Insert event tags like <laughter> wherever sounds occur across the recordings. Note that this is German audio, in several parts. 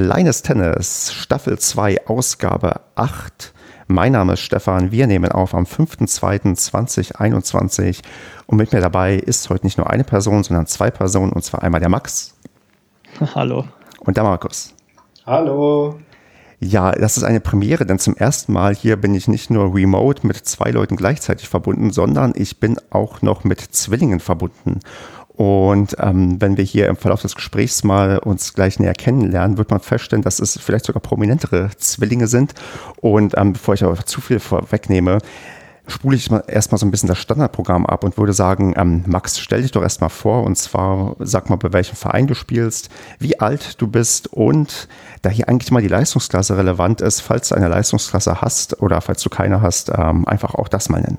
Kleines Tennis, Staffel 2, Ausgabe 8. Mein Name ist Stefan. Wir nehmen auf am 5.2.2021. Und mit mir dabei ist heute nicht nur eine Person, sondern zwei Personen. Und zwar einmal der Max. <laughs> Hallo. Und der Markus. Hallo. Ja, das ist eine Premiere, denn zum ersten Mal hier bin ich nicht nur remote mit zwei Leuten gleichzeitig verbunden, sondern ich bin auch noch mit Zwillingen verbunden. Und ähm, wenn wir hier im Verlauf des Gesprächs mal uns gleich näher kennenlernen, wird man feststellen, dass es vielleicht sogar prominentere Zwillinge sind. Und ähm, bevor ich aber zu viel vorwegnehme, spule ich mal erstmal so ein bisschen das Standardprogramm ab und würde sagen, ähm, Max, stell dich doch erstmal vor und zwar sag mal, bei welchem Verein du spielst, wie alt du bist und da hier eigentlich mal die Leistungsklasse relevant ist, falls du eine Leistungsklasse hast oder falls du keine hast, ähm, einfach auch das mal nennen.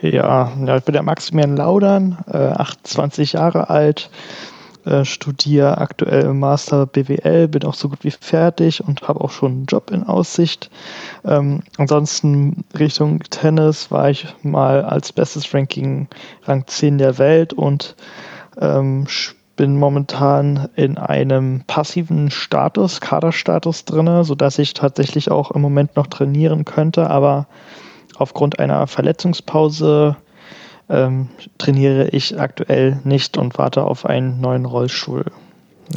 Ja, ja ich bin der Maximilian Laudern, äh, 28 Jahre alt, äh, studiere aktuell im Master BWL, bin auch so gut wie fertig und habe auch schon einen Job in Aussicht. Ähm, ansonsten Richtung Tennis war ich mal als bestes Ranking Rang 10 der Welt und ähm, bin momentan in einem passiven Status, Kaderstatus drin, sodass ich tatsächlich auch im Moment noch trainieren könnte, aber aufgrund einer Verletzungspause ähm, trainiere ich aktuell nicht und warte auf einen neuen Rollstuhl.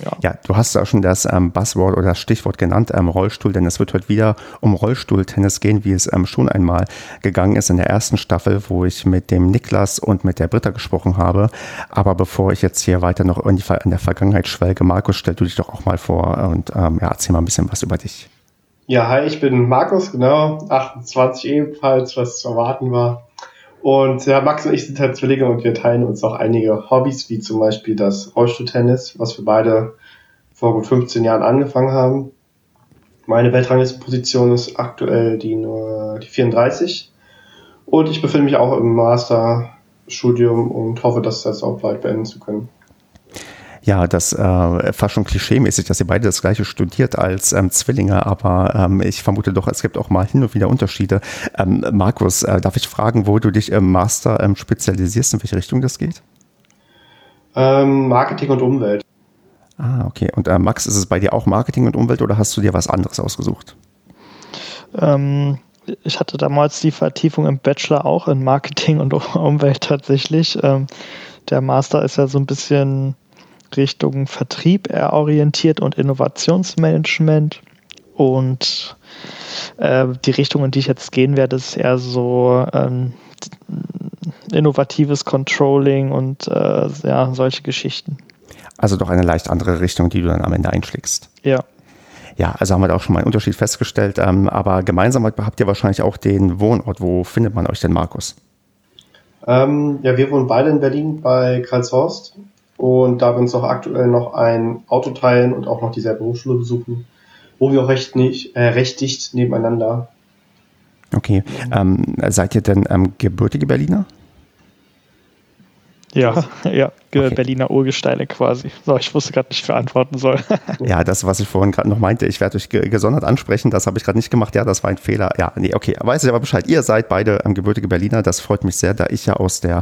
Ja. ja, du hast ja schon das ähm, Buzzword oder das Stichwort genannt, ähm, Rollstuhl, denn es wird heute wieder um Rollstuhltennis gehen, wie es ähm, schon einmal gegangen ist in der ersten Staffel, wo ich mit dem Niklas und mit der Britta gesprochen habe. Aber bevor ich jetzt hier weiter noch in, die, in der Vergangenheit schwelge, Markus, stell du dich doch auch mal vor und ähm, ja, erzähl mal ein bisschen was über dich. Ja, hi, ich bin Markus, genau, 28 ebenfalls, was zu erwarten war. Und ja, Max und ich sind halt Zwillinge und wir teilen uns auch einige Hobbys, wie zum Beispiel das Rollstuhltennis, was wir beide vor gut 15 Jahren angefangen haben. Meine Weltranglistenposition ist aktuell die, die 34. Und ich befinde mich auch im Masterstudium und hoffe, das auch bald beenden zu können ja, das äh, fast schon klischeemäßig, dass ihr beide das gleiche studiert als ähm, Zwillinge, aber ähm, ich vermute doch, es gibt auch mal hin und wieder Unterschiede. Ähm, Markus, äh, darf ich fragen, wo du dich im Master ähm, spezialisierst, in welche Richtung das geht? Ähm, Marketing und Umwelt. Ah, okay. Und äh, Max, ist es bei dir auch Marketing und Umwelt oder hast du dir was anderes ausgesucht? Ähm, ich hatte damals die Vertiefung im Bachelor auch in Marketing und <laughs> Umwelt tatsächlich. der Master ist ja so ein bisschen Richtung Vertrieb orientiert und Innovationsmanagement. Und äh, die Richtung, in die ich jetzt gehen werde, ist eher so ähm, innovatives Controlling und äh, ja, solche Geschichten. Also doch eine leicht andere Richtung, die du dann am Ende einschlägst. Ja. Ja, also haben wir da auch schon mal einen Unterschied festgestellt. Ähm, aber gemeinsam habt ihr wahrscheinlich auch den Wohnort. Wo findet man euch denn, Markus? Ähm, ja, wir wohnen beide in Berlin bei Karlshorst und da wir uns auch aktuell noch ein Auto teilen und auch noch dieselbe Hochschule besuchen, wo wir auch recht, nicht, äh, recht dicht nebeneinander. Okay. Ähm, seid ihr denn ähm, gebürtige Berliner? Ja, <laughs> ja, okay. Berliner Urgesteine quasi. So, ich wusste gerade nicht, verantworten soll. <laughs> ja, das, was ich vorhin gerade noch meinte, ich werde euch gesondert ansprechen, das habe ich gerade nicht gemacht. Ja, das war ein Fehler. Ja, nee, okay, weiß ich aber Bescheid. Ihr seid beide ähm, gebürtige Berliner. Das freut mich sehr, da ich ja aus der,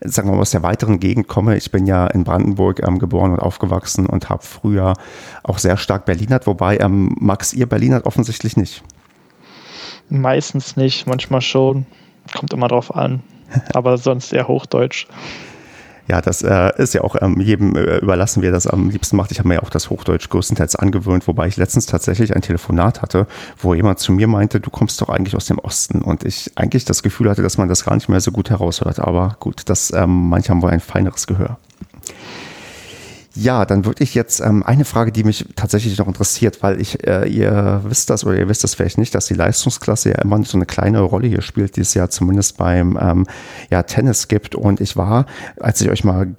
sagen wir mal, aus der weiteren Gegend komme. Ich bin ja in Brandenburg ähm, geboren und aufgewachsen und habe früher auch sehr stark Berlinert, wobei ähm, Max, ihr Berlinert offensichtlich nicht. Meistens nicht, manchmal schon. Kommt immer drauf an. <laughs> Aber sonst eher Hochdeutsch. Ja, das äh, ist ja auch ähm, jedem äh, überlassen, wie er das am liebsten macht. Ich habe mir ja auch das Hochdeutsch größtenteils angewöhnt, wobei ich letztens tatsächlich ein Telefonat hatte, wo jemand zu mir meinte, du kommst doch eigentlich aus dem Osten. Und ich eigentlich das Gefühl hatte, dass man das gar nicht mehr so gut heraushört. Aber gut, das, ähm, manche haben wohl ein feineres Gehör. Ja, dann würde ich jetzt ähm, eine Frage, die mich tatsächlich noch interessiert, weil ich, äh, ihr wisst das oder ihr wisst das vielleicht nicht, dass die Leistungsklasse ja immer so eine kleine Rolle hier spielt, die es ja zumindest beim ähm, ja, Tennis gibt. Und ich war, als ich euch mal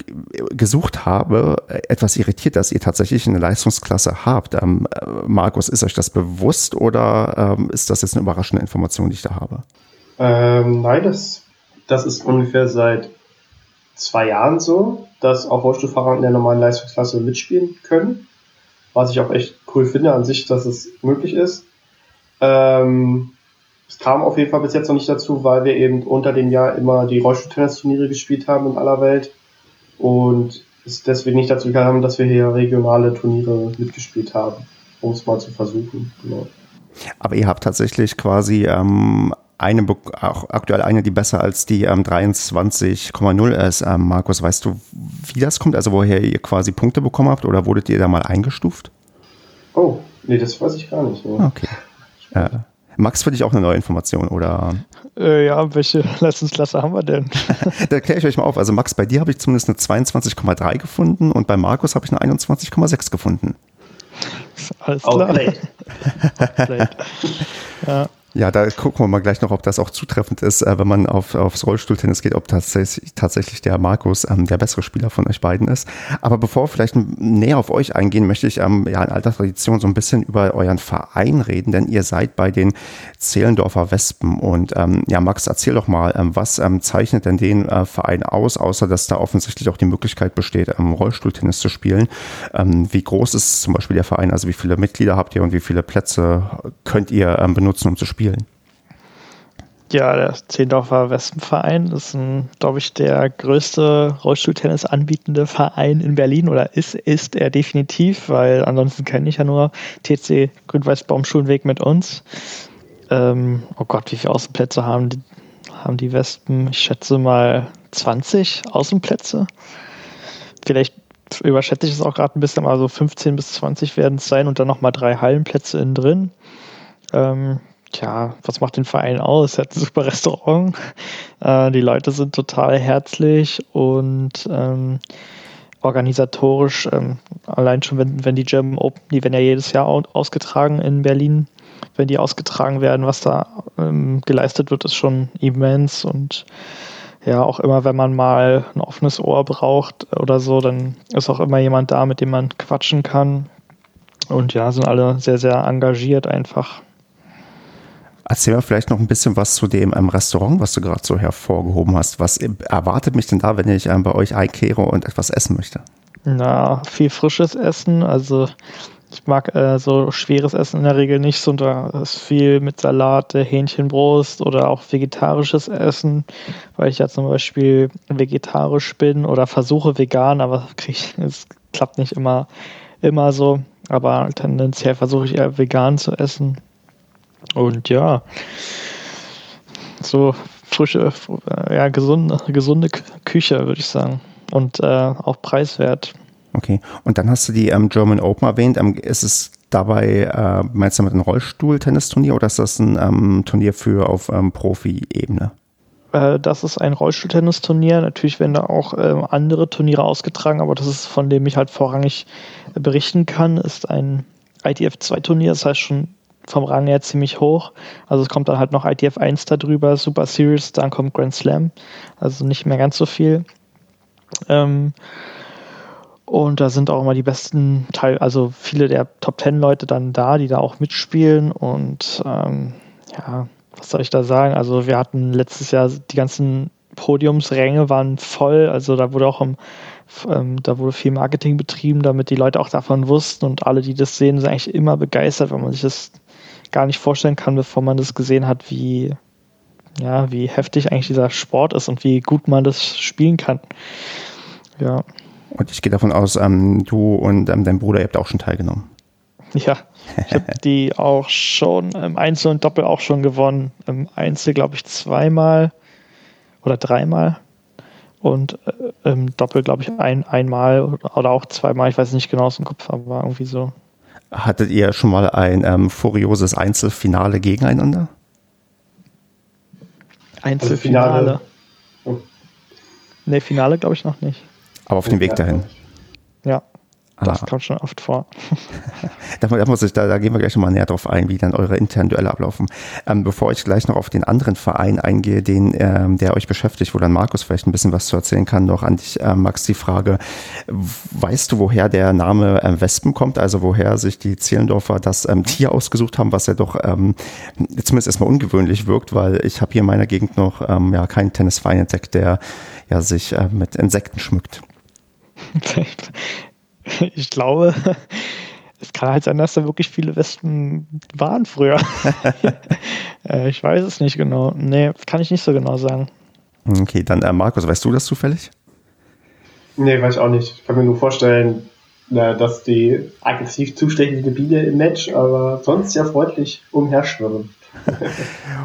gesucht habe, etwas irritiert, dass ihr tatsächlich eine Leistungsklasse habt. Ähm, äh, Markus, ist euch das bewusst oder ähm, ist das jetzt eine überraschende Information, die ich da habe? Ähm, nein, das, das ist ungefähr seit zwei Jahren so, dass auch Rollstuhlfahrer in der normalen Leistungsklasse mitspielen können. Was ich auch echt cool finde an sich, dass es möglich ist. Ähm, es kam auf jeden Fall bis jetzt noch nicht dazu, weil wir eben unter dem Jahr immer die Rollstuhltennisturniere gespielt haben in aller Welt und es deswegen nicht dazu gekommen, dass wir hier regionale Turniere mitgespielt haben, um es mal zu versuchen. Genau. Aber ihr habt tatsächlich quasi ähm, eine, auch aktuell eine, die besser als die ähm, 23,0 ist. Ähm, Markus, weißt du, wie das kommt? Also woher ihr quasi Punkte bekommen habt oder wurdet ihr da mal eingestuft? Oh, nee, das weiß ich gar nicht. Ne? Okay. Äh, Max, für dich auch eine neue Information, oder? Äh, ja, welche <laughs> Leistungsklasse haben wir denn? <laughs> da kläre ich euch mal auf. Also Max, bei dir habe ich zumindest eine 22,3 gefunden und bei Markus habe ich eine 21,6 gefunden. Alles klar. Okay. <laughs> ja. Ja, da gucken wir mal gleich noch, ob das auch zutreffend ist, äh, wenn man auf, aufs Rollstuhltennis geht, ob tatsächlich, tatsächlich der Markus ähm, der bessere Spieler von euch beiden ist. Aber bevor wir vielleicht näher auf euch eingehen, möchte ich ähm, ja in alter Tradition so ein bisschen über euren Verein reden, denn ihr seid bei den Zehlendorfer Wespen. Und ähm, ja, Max, erzähl doch mal, ähm, was ähm, zeichnet denn den äh, Verein aus, außer dass da offensichtlich auch die Möglichkeit besteht, ähm, Rollstuhltennis zu spielen? Wie groß ist zum Beispiel der Verein? Also wie viele Mitglieder habt ihr und wie viele Plätze könnt ihr benutzen, um zu spielen? Spielen? Ja, der Zehndorfer Wespenverein ist, glaube ich, der größte Rollstuhltennis anbietende Verein in Berlin oder ist, ist er definitiv, weil ansonsten kenne ich ja nur TC Grün-Weiß-Baumschulenweg mit uns. Ähm, oh Gott, wie viele Außenplätze haben die, haben die Wespen? Ich schätze mal 20 Außenplätze. Vielleicht überschätze ich es auch gerade ein bisschen, aber so 15 bis 20 werden es sein und dann nochmal drei Hallenplätze innen drin. Ähm, Tja, was macht den Verein aus? Er hat ein super Restaurant. <laughs> Äh, die Leute sind total herzlich und ähm, organisatorisch, ähm, allein schon, wenn, wenn die German Open, die werden ja jedes Jahr ausgetragen in Berlin, wenn die ausgetragen werden, was da ähm, geleistet wird, ist schon immens und ja, auch immer, wenn man mal ein offenes Ohr braucht oder so, dann ist auch immer jemand da, mit dem man quatschen kann. Und ja, sind alle sehr, sehr engagiert einfach. Erzähl mir vielleicht noch ein bisschen was zu dem ähm, Restaurant, was du gerade so hervorgehoben hast. Was erwartet mich denn da, wenn ich ähm, bei euch einkehre und etwas essen möchte? Na, viel frisches Essen. Also ich mag äh, so schweres Essen in der Regel nicht, sondern ist viel mit Salate, Hähnchenbrust oder auch vegetarisches Essen, weil ich ja zum Beispiel vegetarisch bin oder versuche vegan, aber <laughs> es klappt nicht immer, immer so. Aber tendenziell versuche ich eher vegan zu essen. Und ja, so frische, ja, gesunde, gesunde Küche, würde ich sagen. Und äh, auch preiswert. Okay, und dann hast du die ähm, German Open erwähnt. Ähm, ist es dabei, äh, meinst du mit einem Rollstuhl-Tennisturnier oder ist das ein ähm, Turnier für auf ähm, Profi-Ebene? Äh, das ist ein Rollstuhl-Tennisturnier. Natürlich werden da auch ähm, andere Turniere ausgetragen, aber das ist, von dem ich halt vorrangig berichten kann, ist ein ITF-2-Turnier. Das heißt schon vom Rang her ziemlich hoch. Also es kommt dann halt noch ITF 1 darüber, Super Series, dann kommt Grand Slam. Also nicht mehr ganz so viel. Ähm, und da sind auch immer die besten Teil, also viele der Top 10 Leute dann da, die da auch mitspielen. Und ähm, ja, was soll ich da sagen? Also wir hatten letztes Jahr die ganzen Podiumsränge waren voll. Also da wurde auch im, ähm, da wurde viel Marketing betrieben, damit die Leute auch davon wussten und alle, die das sehen, sind eigentlich immer begeistert, wenn man sich das gar nicht vorstellen kann, bevor man das gesehen hat, wie, ja, wie heftig eigentlich dieser Sport ist und wie gut man das spielen kann. Ja. Und ich gehe davon aus, ähm, du und ähm, dein Bruder, ihr habt auch schon teilgenommen. Ja, ich habe <laughs> die auch schon im Einzel und Doppel auch schon gewonnen. Im Einzel, glaube ich, zweimal oder dreimal. Und äh, im Doppel, glaube ich, ein, einmal oder auch zweimal. Ich weiß nicht genau aus dem Kopf, aber irgendwie so. Hattet ihr schon mal ein ähm, furioses Einzelfinale gegeneinander? Einzelfinale? Also oh. Ne, Finale glaube ich noch nicht. Aber auf dem Weg dahin. Ja. Das ah. kommt schon oft vor. <laughs> da, muss ich, da, da, gehen wir gleich nochmal näher drauf ein, wie dann eure internen Duelle ablaufen. Ähm, bevor ich gleich noch auf den anderen Verein eingehe, den, ähm, der euch beschäftigt, wo dann Markus vielleicht ein bisschen was zu erzählen kann, noch an dich, äh, Max, die Frage, weißt du, woher der Name äh, Wespen kommt, also woher sich die Zehlendorfer das ähm, Tier ausgesucht haben, was ja doch ähm, zumindest erstmal ungewöhnlich wirkt, weil ich habe hier in meiner Gegend noch ähm, ja, keinen Tennisverein entdeckt, der ja, sich äh, mit Insekten schmückt. <laughs> <laughs> ich glaube, <laughs> es kann halt sein, dass da wirklich viele Wespen waren früher. <laughs> Äh, ich weiß es nicht genau. Nee, kann ich nicht so genau sagen. Okay, dann äh, Markus, weißt du das zufällig? Nee, weiß ich auch nicht. Ich kann mir nur vorstellen, na, dass die aggressiv zustechende Biene im Match, aber sonst sehr freundlich umherschwirren.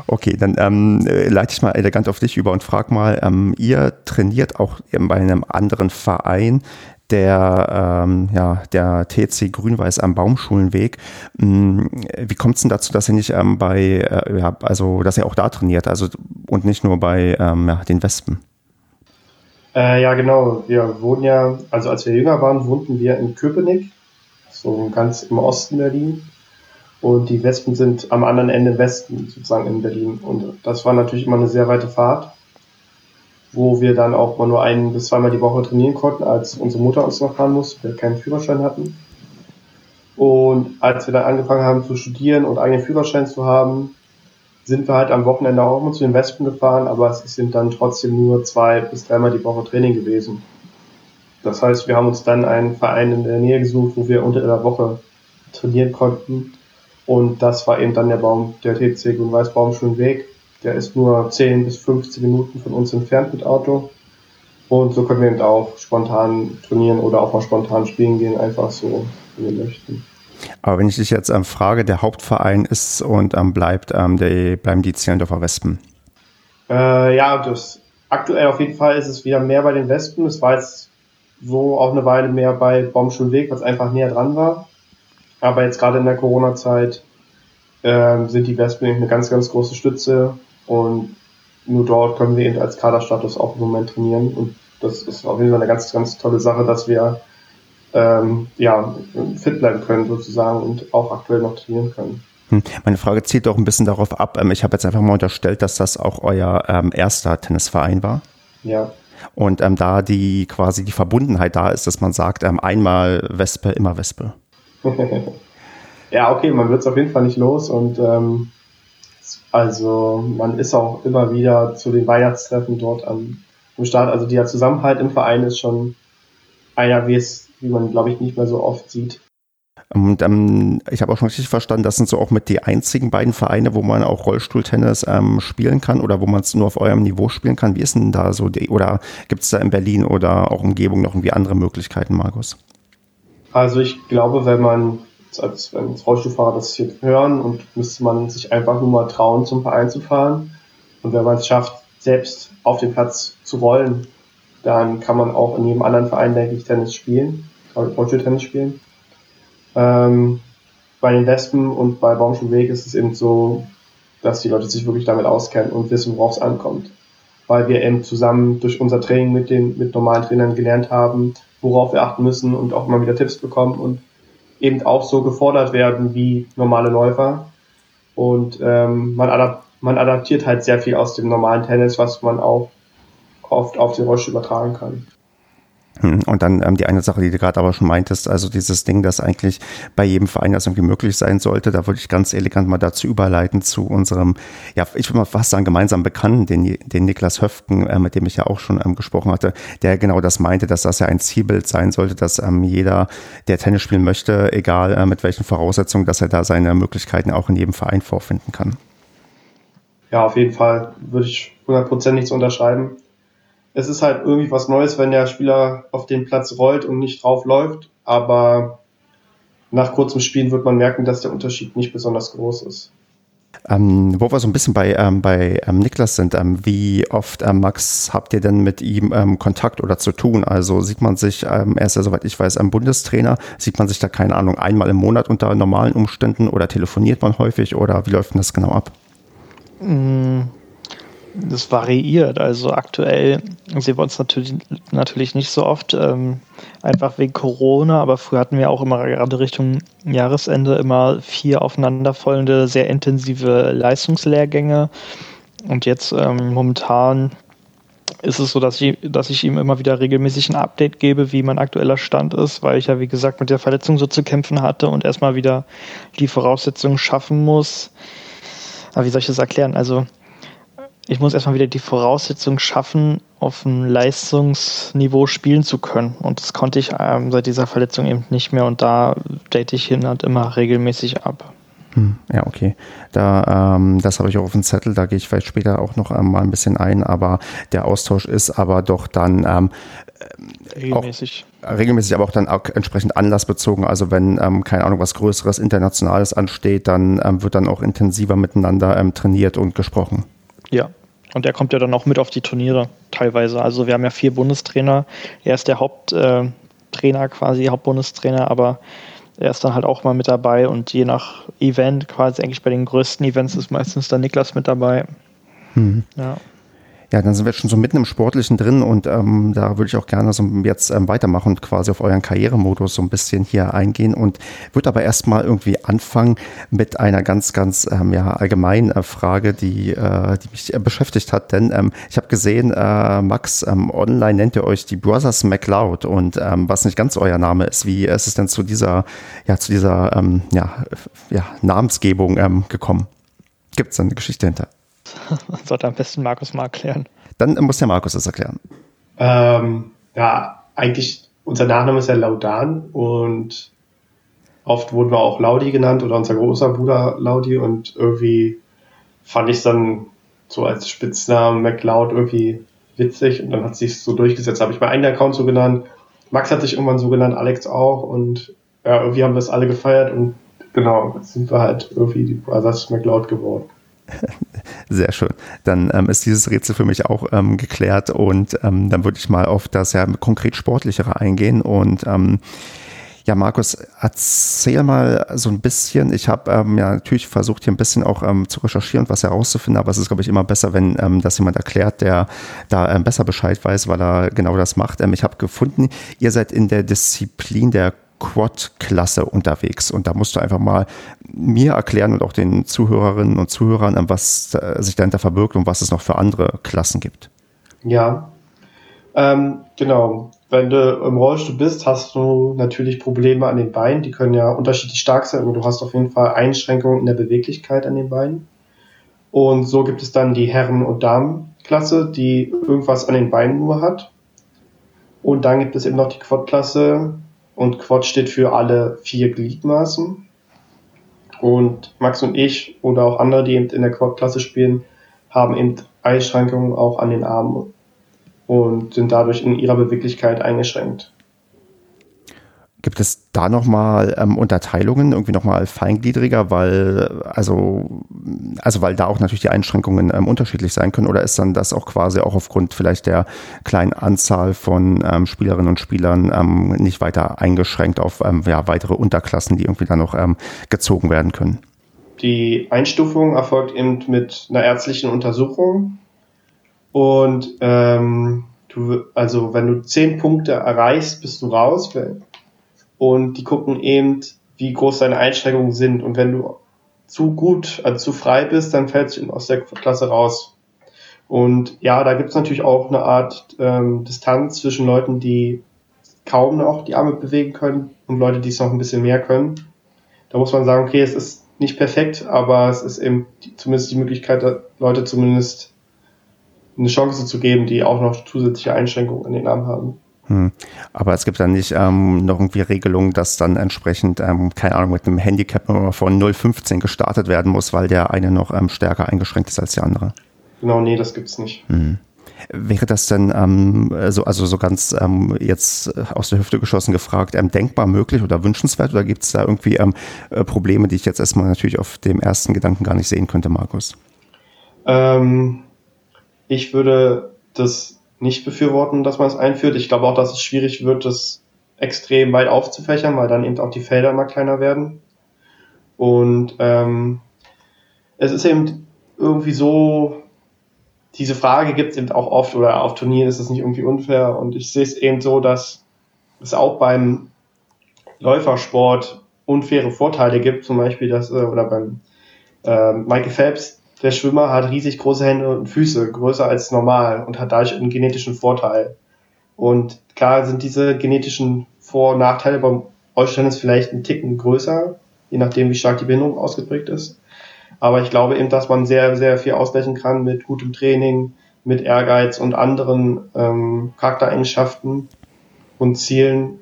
okay, dann ähm, leite ich mal elegant auf dich über und frag mal, ähm, ihr trainiert auch bei einem anderen Verein der, ähm, ja, der TC Grün-Weiß am Baumschulenweg. Hm, wie kommt es denn dazu, dass er nicht ähm, bei, äh, ja, also dass er auch da trainiert, also und nicht nur bei ähm, ja, den Wespen? Äh, ja, genau. Wir wohnen ja, also als wir jünger waren, wohnten wir in Köpenick, so ganz im Osten Berlin. Und die Wespen sind am anderen Ende Westen, sozusagen in Berlin. Und das war natürlich immer eine sehr weite Fahrt wo wir dann auch mal nur ein bis zweimal die Woche trainieren konnten, als unsere Mutter uns noch fahren musste, wir keinen Führerschein hatten. Und als wir dann angefangen haben zu studieren und eigenen Führerschein zu haben, sind wir halt am Wochenende auch immer zu den Wespen gefahren, aber es sind dann trotzdem nur zwei bis dreimal die Woche Training gewesen. Das heißt, wir haben uns dann einen Verein in der Nähe gesucht, wo wir unter der Woche trainieren konnten. Und das war eben dann der Baum, der TC Grün-Weiß Baumschulenweg. Der ist nur 10 bis 15 Minuten von uns entfernt mit Auto. Und so können wir eben auch spontan trainieren oder auch mal spontan spielen gehen, einfach so, wie wir möchten. Aber wenn ich dich jetzt ähm, frage, der Hauptverein ist und ähm, bleibt, ähm, der, bleiben die Zehlendorfer Wespen? Äh, ja, das, aktuell auf jeden Fall ist es wieder mehr bei den Wespen. Es war jetzt so auch eine Weile mehr bei Baumschulweg, was einfach näher dran war. Aber jetzt gerade in der Corona-Zeit äh, sind die Wespen eine ganz, ganz große Stütze und nur dort können wir eben als Kaderstatus auch im Moment trainieren. Und das ist auf jeden Fall eine ganz, ganz tolle Sache, dass wir ähm, ja, fit bleiben können sozusagen und auch aktuell noch trainieren können. Hm. Meine Frage zielt auch ein bisschen darauf ab. Ähm, ich habe jetzt einfach mal unterstellt, dass das auch euer ähm, erster Tennisverein war. Ja. Und ähm, da die quasi die Verbundenheit da ist, dass man sagt, ähm, einmal Wespe, immer Wespe. <laughs> ja, okay, man wird es auf jeden Fall nicht los und ähm, also man ist auch immer wieder zu den Weihnachtstreffen dort am, am Start. Also der Zusammenhalt im Verein ist schon einer, wie es, wie man, glaube ich, nicht mehr so oft sieht. Und ähm, ich habe auch schon richtig verstanden, das sind so auch mit die einzigen beiden Vereine, wo man auch Rollstuhltennis ähm, spielen kann oder wo man es nur auf eurem Niveau spielen kann. Wie ist denn da so die, oder gibt es da in Berlin oder auch Umgebung noch irgendwie andere Möglichkeiten, Markus? Also ich glaube, wenn man als wenn Rollstuhlfahrer das hier hören und müsste man sich einfach nur mal trauen, zum Verein zu fahren. Und wenn man es schafft, selbst auf den Platz zu rollen, dann kann man auch in jedem anderen Verein, denke ich, Tennis spielen, Rollstuhltennis spielen. Ähm, bei den Wespen und bei Baumschulweg ist es eben so, dass die Leute sich wirklich damit auskennen und wissen, worauf es ankommt. Weil wir eben zusammen durch unser Training mit den mit normalen Trainern gelernt haben, worauf wir achten müssen und auch immer wieder Tipps bekommen und eben auch so gefordert werden wie normale Läufer. Und ähm, man, adap man adaptiert halt sehr viel aus dem normalen Tennis, was man auch oft auf den Rollstuhl übertragen kann. Hm, und dann ähm, die eine Sache, die du gerade aber schon meintest, also dieses Ding, das eigentlich bei jedem Verein das irgendwie möglich sein sollte, da würde ich ganz elegant mal dazu überleiten zu unserem, ja, ich würde mal fast sagen, gemeinsamen Bekannten, den, den Niklas Höfken, äh, mit dem ich ja auch schon ähm, gesprochen hatte, der genau das meinte, dass das ja ein Zielbild sein sollte, dass ähm, jeder, der Tennis spielen möchte, egal äh, mit welchen Voraussetzungen, dass er da seine Möglichkeiten auch in jedem Verein vorfinden kann. Ja, auf jeden Fall würde ich hundertprozentig so unterschreiben es ist halt irgendwie was Neues, wenn der Spieler auf den Platz rollt und nicht drauf läuft, aber nach kurzem Spielen wird man merken, dass der Unterschied nicht besonders groß ist. Ähm, wo wir so ein bisschen bei, ähm, bei ähm, Niklas sind, ähm, wie oft, ähm, Max, habt ihr denn mit ihm ähm, Kontakt oder zu tun? Also sieht man sich, er ist ja soweit ich weiß, ein Bundestrainer, sieht man sich da, keine Ahnung, einmal im Monat unter normalen Umständen oder telefoniert man häufig oder wie läuft denn das genau ab? Mm, das variiert. Also aktuell sehen wir uns natürlich, natürlich nicht so oft, ähm, einfach wegen Corona, aber früher hatten wir auch immer gerade Richtung Jahresende immer vier aufeinanderfolgende, sehr intensive Leistungslehrgänge. Und jetzt ähm, momentan ist es so, dass ich, dass ich ihm immer wieder regelmäßig ein Update gebe, wie mein aktueller Stand ist, weil ich ja, wie gesagt, mit der Verletzung so zu kämpfen hatte und erstmal wieder die Voraussetzungen schaffen muss. Aber wie soll ich das erklären? Also, ich muss erstmal wieder die Voraussetzungen schaffen, auf einem Leistungsniveau spielen zu können. Und das konnte ich ähm, seit dieser Verletzung eben nicht mehr. Und da date ich hin und immer regelmäßig ab. Hm, ja, okay. Da, ähm, das habe ich auch auf dem Zettel, da gehe ich vielleicht später auch noch ähm, mal ein bisschen ein, aber der Austausch ist aber doch dann ähm, regelmäßig. Auch, regelmäßig, aber auch dann auch entsprechend anlassbezogen. Also wenn, ähm, keine Ahnung, was Größeres, Internationales ansteht, dann ähm, wird dann auch intensiver miteinander ähm, trainiert und gesprochen. Ja, und er kommt ja dann auch mit auf die Turniere teilweise. Also wir haben ja vier Bundestrainer. Er ist der Haupttrainer äh, quasi, Hauptbundestrainer, aber er ist dann halt auch mal mit dabei und je nach Event, quasi eigentlich bei den größten Events ist meistens dann Niklas mit dabei. Mhm. Ja. Ja, dann sind wir schon so mitten im Sportlichen drin und ähm, da würde ich auch gerne so jetzt ähm, weitermachen und quasi auf euren Karrieremodus so ein bisschen hier eingehen und würde aber erstmal irgendwie anfangen mit einer ganz, ganz ähm, ja, allgemeinen äh, Frage, die, äh, die mich äh, beschäftigt hat. Denn ähm, ich habe gesehen, äh, Max, ähm, online nennt ihr euch die Brothers McLeod und ähm, was nicht ganz euer Name ist, wie ist es denn zu dieser, ja, zu dieser ähm, ja, ja, Namensgebung ähm, gekommen? Gibt es da eine Geschichte hinter? <laughs> Sollte am besten Markus mal erklären. Dann muss der Markus das erklären. Ähm, ja, eigentlich, unser Nachname ist ja Laudan und oft wurden wir auch Laudi genannt oder unser großer Bruder Laudi und irgendwie fand ich es dann so als Spitznamen McLeod irgendwie witzig und dann hat sich so durchgesetzt. Habe ich meinen eigenen Account so genannt. Max hat sich irgendwann so genannt, Alex auch und ja, irgendwie haben wir das alle gefeiert und genau, jetzt sind wir halt irgendwie die Brothers McLeod geworden. <laughs> Sehr schön. Dann ähm, ist dieses Rätsel für mich auch ähm, geklärt und ähm, dann würde ich mal auf das ja konkret Sportlichere eingehen und ähm, ja, Markus, erzähl mal so ein bisschen. Ich habe ähm, ja natürlich versucht, hier ein bisschen auch ähm, zu recherchieren was herauszufinden, aber es ist, glaube ich, immer besser, wenn ähm, das jemand erklärt, der da ähm, besser Bescheid weiß, weil er genau das macht. Ähm, ich habe gefunden, ihr seid in der Disziplin der Quad-Klasse unterwegs. Und da musst du einfach mal mir erklären und auch den Zuhörerinnen und Zuhörern, was äh, sich dahinter verbirgt und was es noch für andere Klassen gibt. Ja, ähm, genau. Wenn du im Rollstuhl bist, hast du natürlich Probleme an den Beinen. Die können ja unterschiedlich stark sein, aber du hast auf jeden Fall Einschränkungen in der Beweglichkeit an den Beinen. Und so gibt es dann die Herren- und Damenklasse, die irgendwas an den Beinen nur hat. Und dann gibt es eben noch die Quad-Klasse, und Quad steht für alle vier Gliedmaßen. Und Max und ich oder auch andere, die eben in der Quad-Klasse spielen, haben eben Einschränkungen auch an den Armen und sind dadurch in ihrer Beweglichkeit eingeschränkt. Gibt es da nochmal ähm, Unterteilungen, irgendwie nochmal feingliedriger, weil, also, also weil da auch natürlich die Einschränkungen ähm, unterschiedlich sein können, oder ist dann das auch quasi auch aufgrund vielleicht der kleinen Anzahl von ähm, Spielerinnen und Spielern ähm, nicht weiter eingeschränkt auf ähm, ja, weitere Unterklassen, die irgendwie dann noch ähm, gezogen werden können? Die Einstufung erfolgt eben mit einer ärztlichen Untersuchung und ähm, du, also wenn du zehn Punkte erreichst, bist du raus und die gucken eben, wie groß deine Einschränkungen sind. Und wenn du zu gut, also zu frei bist, dann fällst du aus der Klasse raus. Und ja, da gibt es natürlich auch eine Art ähm, Distanz zwischen Leuten, die kaum noch die Arme bewegen können und Leute, die es noch ein bisschen mehr können. Da muss man sagen, okay, es ist nicht perfekt, aber es ist eben zumindest die Möglichkeit, Leute zumindest eine Chance zu geben, die auch noch zusätzliche Einschränkungen in den Armen haben. Hm. Aber es gibt dann nicht ähm, noch irgendwie Regelungen, dass dann entsprechend, ähm, keine Ahnung, mit einem Handicap von 0,15 gestartet werden muss, weil der eine noch ähm, stärker eingeschränkt ist als der andere. Genau, nee, das gibt's nicht. Hm. Wäre das denn ähm, so, also so ganz ähm, jetzt aus der Hüfte geschossen gefragt, ähm, denkbar möglich oder wünschenswert oder gibt es da irgendwie äh, Probleme, die ich jetzt erstmal natürlich auf dem ersten Gedanken gar nicht sehen könnte, Markus? Ich würde das nicht befürworten, dass man es einführt. Ich glaube auch, dass es schwierig wird, das extrem weit aufzufächern, weil dann eben auch die Felder immer kleiner werden. Und ähm, es ist eben irgendwie so, diese Frage gibt es eben auch oft oder auf Turnieren ist es nicht irgendwie unfair und ich sehe es eben so, dass es auch beim Läufersport unfaire Vorteile gibt, zum Beispiel dass, äh, oder beim äh, Michael Phelps, der Schwimmer hat riesig große Hände und Füße, größer als normal und hat dadurch einen genetischen Vorteil. Und klar sind diese genetischen Vor- und Nachteile beim Rollstennis vielleicht ein Ticken größer, je nachdem, wie stark die Behinderung ausgeprägt ist. Aber ich glaube eben, dass man sehr, sehr viel ausgleichen kann mit gutem Training, mit Ehrgeiz und anderen ähm, Charaktereigenschaften und Zielen,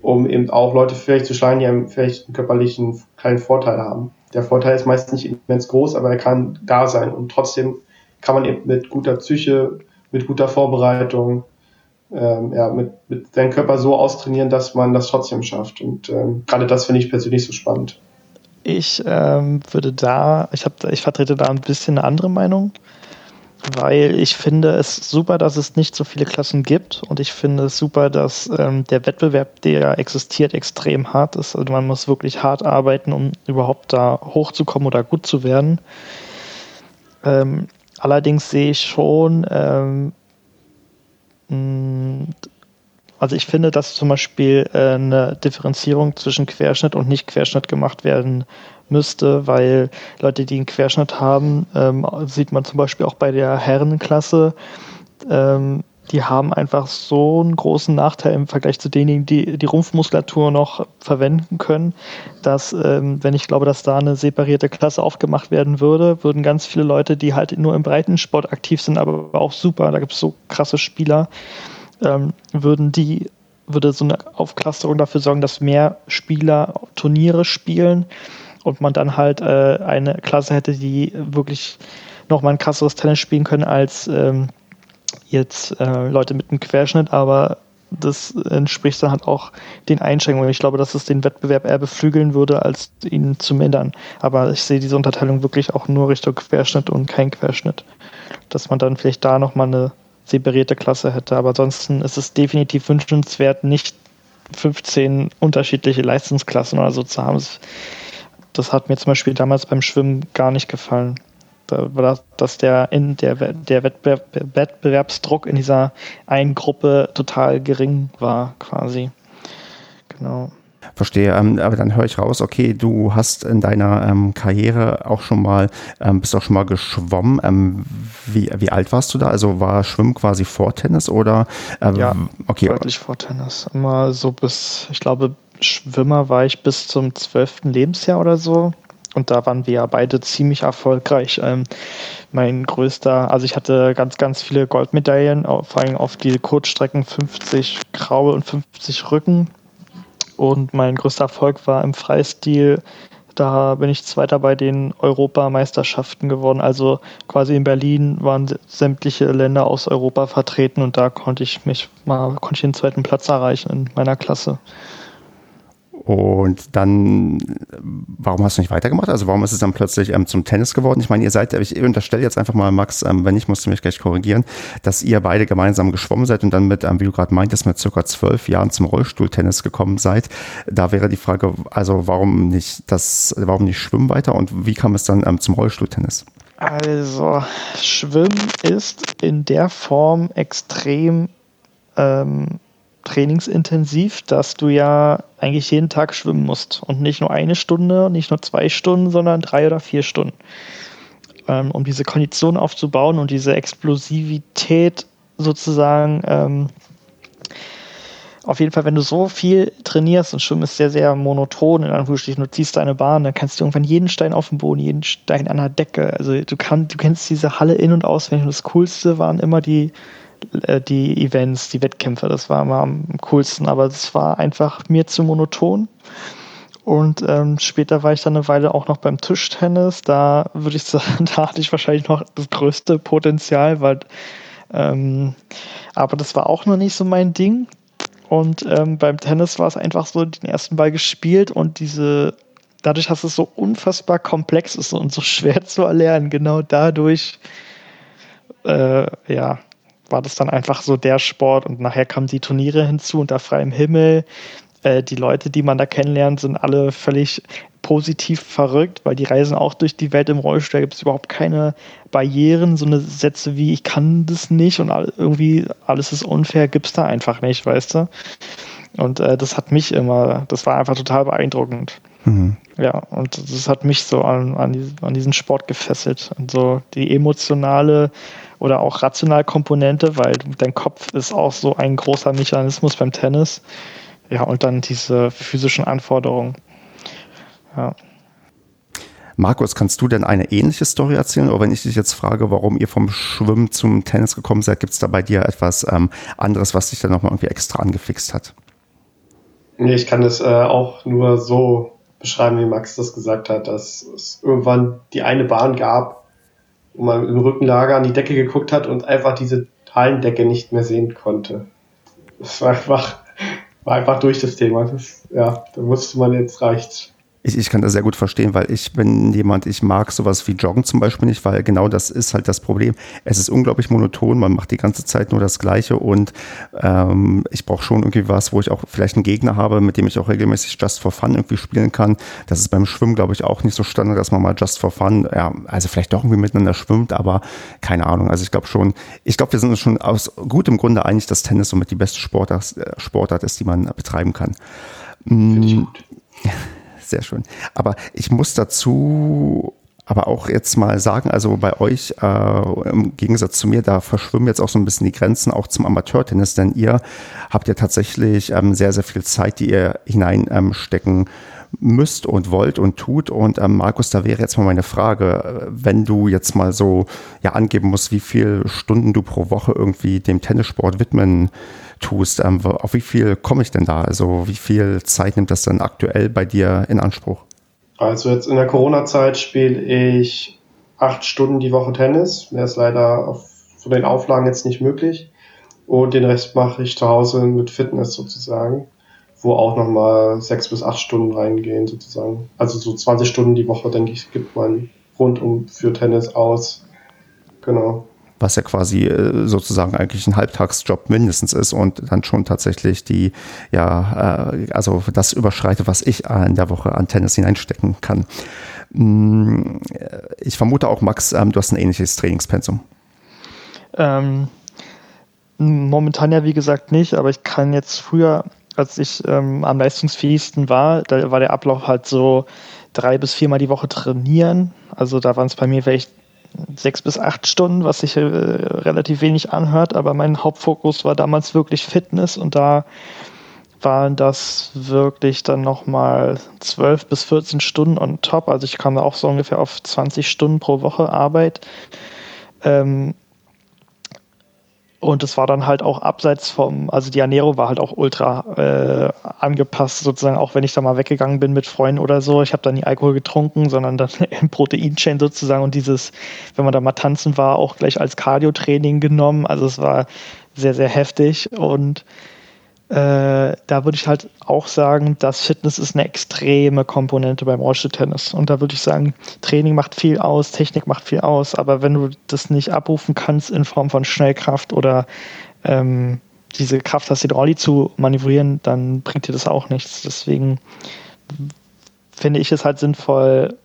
um eben auch Leute vielleicht zu schlagen, die vielleicht einen körperlichen kleinen Vorteil haben. Der Vorteil ist meist nicht immens groß, aber er kann da sein und trotzdem kann man eben mit guter Psyche, mit guter Vorbereitung, ähm, ja, mit, mit seinem Körper so austrainieren, dass man das trotzdem schafft. Und ähm, gerade das finde ich persönlich so spannend. Ich ähm, würde da, ich, hab, ich vertrete da ein bisschen eine andere Meinung weil ich finde es super, dass es nicht so viele Klassen gibt und ich finde es super, dass ähm, der Wettbewerb, der existiert, extrem hart ist. Also man muss wirklich hart arbeiten, um überhaupt da hochzukommen oder gut zu werden. Ähm, allerdings sehe ich schon, ähm, also ich finde, dass zum Beispiel äh, eine Differenzierung zwischen Querschnitt und Nicht-Querschnitt gemacht werden müsste, weil Leute, die einen Querschnitt haben, ähm, sieht man zum Beispiel auch bei der Herrenklasse, ähm, die haben einfach so einen großen Nachteil im Vergleich zu denjenigen, die die Rumpfmuskulatur noch verwenden können, dass, ähm, wenn ich glaube, dass da eine separierte Klasse aufgemacht werden würde, würden ganz viele Leute, die halt nur im Breitensport aktiv sind, aber auch super, da gibt es so krasse Spieler, ähm, würden die würde so eine Aufklasterung dafür sorgen, dass mehr Spieler Turniere spielen und man dann halt äh, eine Klasse hätte, die wirklich nochmal ein krasseres Tennis spielen können als ähm, jetzt äh, Leute mit einem Querschnitt, aber das entspricht dann halt auch den Einschränkungen. Ich glaube, dass es den Wettbewerb eher beflügeln würde, als ihn zu mindern. Aber ich sehe diese Unterteilung wirklich auch nur Richtung Querschnitt und kein Querschnitt. Dass man dann vielleicht da nochmal eine separierte Klasse hätte. Aber ansonsten ist es definitiv wünschenswert, nicht 15 unterschiedliche Leistungsklassen oder so zu haben das hat mir zum Beispiel damals beim Schwimmen gar nicht gefallen. dass der, in der, der Wettbewerb, Wettbewerbsdruck in dieser einen Gruppe total gering war, quasi. Genau. Verstehe, ähm, aber dann höre ich raus, okay, du hast in deiner ähm, Karriere auch schon mal, ähm, bist auch schon mal geschwommen. Ähm, wie, wie alt warst du da? Also war Schwimmen quasi vor Tennis oder? Äh, ja, okay. deutlich vor Tennis. Immer so bis, ich glaube, Schwimmer war ich bis zum zwölften Lebensjahr oder so. Und da waren wir ja beide ziemlich erfolgreich. Ähm, mein größter, also ich hatte ganz, ganz viele Goldmedaillen, vor allem auf die Kurzstrecken 50 Graue und 50 Rücken. Und mein größter Erfolg war im Freistil. Da bin ich Zweiter bei den Europameisterschaften geworden. Also quasi in Berlin waren sämtliche Länder aus Europa vertreten und da konnte ich mich mal, konnte ich den zweiten Platz erreichen in meiner Klasse. Und dann, warum hast du nicht weitergemacht? Also warum ist es dann plötzlich ähm, zum Tennis geworden? Ich meine, ihr seid, ich unterstelle jetzt einfach mal, Max, ähm, wenn nicht, musst du mich gleich korrigieren, dass ihr beide gemeinsam geschwommen seid und dann mit, ähm, wie du gerade meintest, mit circa zwölf Jahren zum Rollstuhltennis gekommen seid. Da wäre die Frage, also warum nicht das, warum nicht Schwimmen weiter und wie kam es dann ähm, zum Rollstuhltennis? Also, Schwimmen ist in der Form extrem ähm, trainingsintensiv, dass du ja eigentlich jeden Tag schwimmen musst. Und nicht nur eine Stunde, nicht nur zwei Stunden, sondern drei oder vier Stunden. Ähm, um diese Kondition aufzubauen und diese Explosivität sozusagen. Ähm, auf jeden Fall, wenn du so viel trainierst und Schwimmen ist sehr, sehr monoton, in Anführungsstrichen, du ziehst deine Bahn, dann kannst du irgendwann jeden Stein auf dem Boden, jeden Stein an der Decke. Also du, kann, du kennst diese Halle in- und auswendig. Und das Coolste waren immer die, die Events, die Wettkämpfe, das war immer am coolsten, aber es war einfach mir zu monoton. Und ähm, später war ich dann eine Weile auch noch beim Tischtennis. Da würde ich <laughs> sagen, da hatte ich wahrscheinlich noch das größte Potenzial, weil ähm, aber das war auch noch nicht so mein Ding. Und ähm, beim Tennis war es einfach so, den ersten Ball gespielt und diese, dadurch, dass es so unfassbar komplex ist und so <laughs> schwer zu erlernen, genau dadurch, äh, ja, war das dann einfach so der Sport und nachher kamen die Turniere hinzu unter freiem Himmel. Äh, die Leute, die man da kennenlernt, sind alle völlig positiv verrückt, weil die reisen auch durch die Welt im Rollstuhl. Da gibt es überhaupt keine Barrieren. So eine Sätze wie ich kann das nicht und irgendwie alles ist unfair, gibt es da einfach nicht, weißt du? Und äh, das hat mich immer, das war einfach total beeindruckend. Mhm. Ja, und das hat mich so an, an, diesen, an diesen Sport gefesselt. Und so die emotionale oder auch rationale Komponente, weil dein Kopf ist auch so ein großer Mechanismus beim Tennis. Ja, und dann diese physischen Anforderungen. Ja. Markus, kannst du denn eine ähnliche Story erzählen? Oder wenn ich dich jetzt frage, warum ihr vom Schwimmen zum Tennis gekommen seid, gibt es da bei dir etwas ähm, anderes, was dich dann nochmal irgendwie extra angefixt hat? Nee, ich kann das äh, auch nur so beschreiben, wie Max das gesagt hat, dass es irgendwann die eine Bahn gab, wo man im Rückenlager an die Decke geguckt hat und einfach diese Hallendecke nicht mehr sehen konnte. Das war einfach, war einfach durch das Thema. Das, ja, da wusste man, jetzt reicht's. Ich, ich kann das sehr gut verstehen, weil ich bin jemand, ich mag sowas wie Joggen zum Beispiel nicht, weil genau das ist halt das Problem. Es ist unglaublich monoton, man macht die ganze Zeit nur das Gleiche und ähm, ich brauche schon irgendwie was, wo ich auch vielleicht einen Gegner habe, mit dem ich auch regelmäßig Just for Fun irgendwie spielen kann. Das ist beim Schwimmen, glaube ich, auch nicht so Standard, dass man mal Just for Fun, ja, also vielleicht doch irgendwie miteinander schwimmt, aber keine Ahnung. Also ich glaube schon, ich glaube, wir sind uns schon aus gutem Grunde einig, dass Tennis somit die beste Sportart, äh, Sportart ist, die man betreiben kann. Finde ich mm. gut. <laughs> Sehr schön. Aber ich muss dazu aber auch jetzt mal sagen, also bei euch äh, im Gegensatz zu mir, da verschwimmen jetzt auch so ein bisschen die Grenzen auch zum Amateurtennis, denn ihr habt ja tatsächlich ähm, sehr, sehr viel Zeit, die ihr hineinstecken ähm, müsst und wollt und tut. Und ähm, Markus, da wäre jetzt mal meine Frage, wenn du jetzt mal so ja angeben musst, wie viele Stunden du pro Woche irgendwie dem Tennissport widmen tust, ähm, auf wie viel komme ich denn da? Also wie viel Zeit nimmt das dann aktuell bei dir in Anspruch? Also jetzt in der Corona-Zeit spiele ich acht Stunden die Woche Tennis. Mehr ist leider auf, von den Auflagen jetzt nicht möglich. Und den Rest mache ich zu Hause mit Fitness sozusagen, wo auch nochmal sechs bis acht Stunden reingehen sozusagen. Also so 20 Stunden die Woche, denke ich, gibt man rundum für Tennis aus. Genau was ja quasi äh, sozusagen eigentlich ein Halbtagsjob mindestens ist und dann schon tatsächlich die, ja, äh, also das überschreitet, was ich in der Woche an Tennis hineinstecken kann. Mm, ich vermute auch, Max, ähm, du hast ein ähnliches Trainingspensum. Ähm, momentan ja, wie gesagt, nicht, aber ich kann jetzt früher, als ich ähm, am leistungsfähigsten war, da war der Ablauf halt so drei bis viermal die Woche trainieren. Also da waren es bei mir vielleicht sechs bis acht Stunden, was sich äh, relativ wenig anhört, aber mein Hauptfokus war damals wirklich Fitness und da waren das wirklich dann nochmal zwölf bis 14 Stunden on top. Also ich kam da auch so ungefähr auf 20 Stunden pro Woche Arbeit. Ähm, und es war dann halt auch abseits vom, also die Ernährung war halt auch ultra äh, angepasst, sozusagen, auch wenn ich da mal weggegangen bin mit Freunden oder so. Ich habe dann nie Alkohol getrunken, sondern dann <laughs> im Proteinchain sozusagen und dieses, wenn man da mal tanzen war, auch gleich als Cardio-Training genommen. Also es war sehr, sehr heftig und äh, da würde ich halt auch sagen, dass Fitness ist eine extreme Komponente beim Rollstuhltennis. Und da würde ich sagen, Training macht viel aus, Technik macht viel aus, aber wenn du das nicht abrufen kannst in Form von Schnellkraft oder ähm, diese Kraft hast, den Rolli zu manövrieren, dann bringt dir das auch nichts. Deswegen finde ich es halt sinnvoll,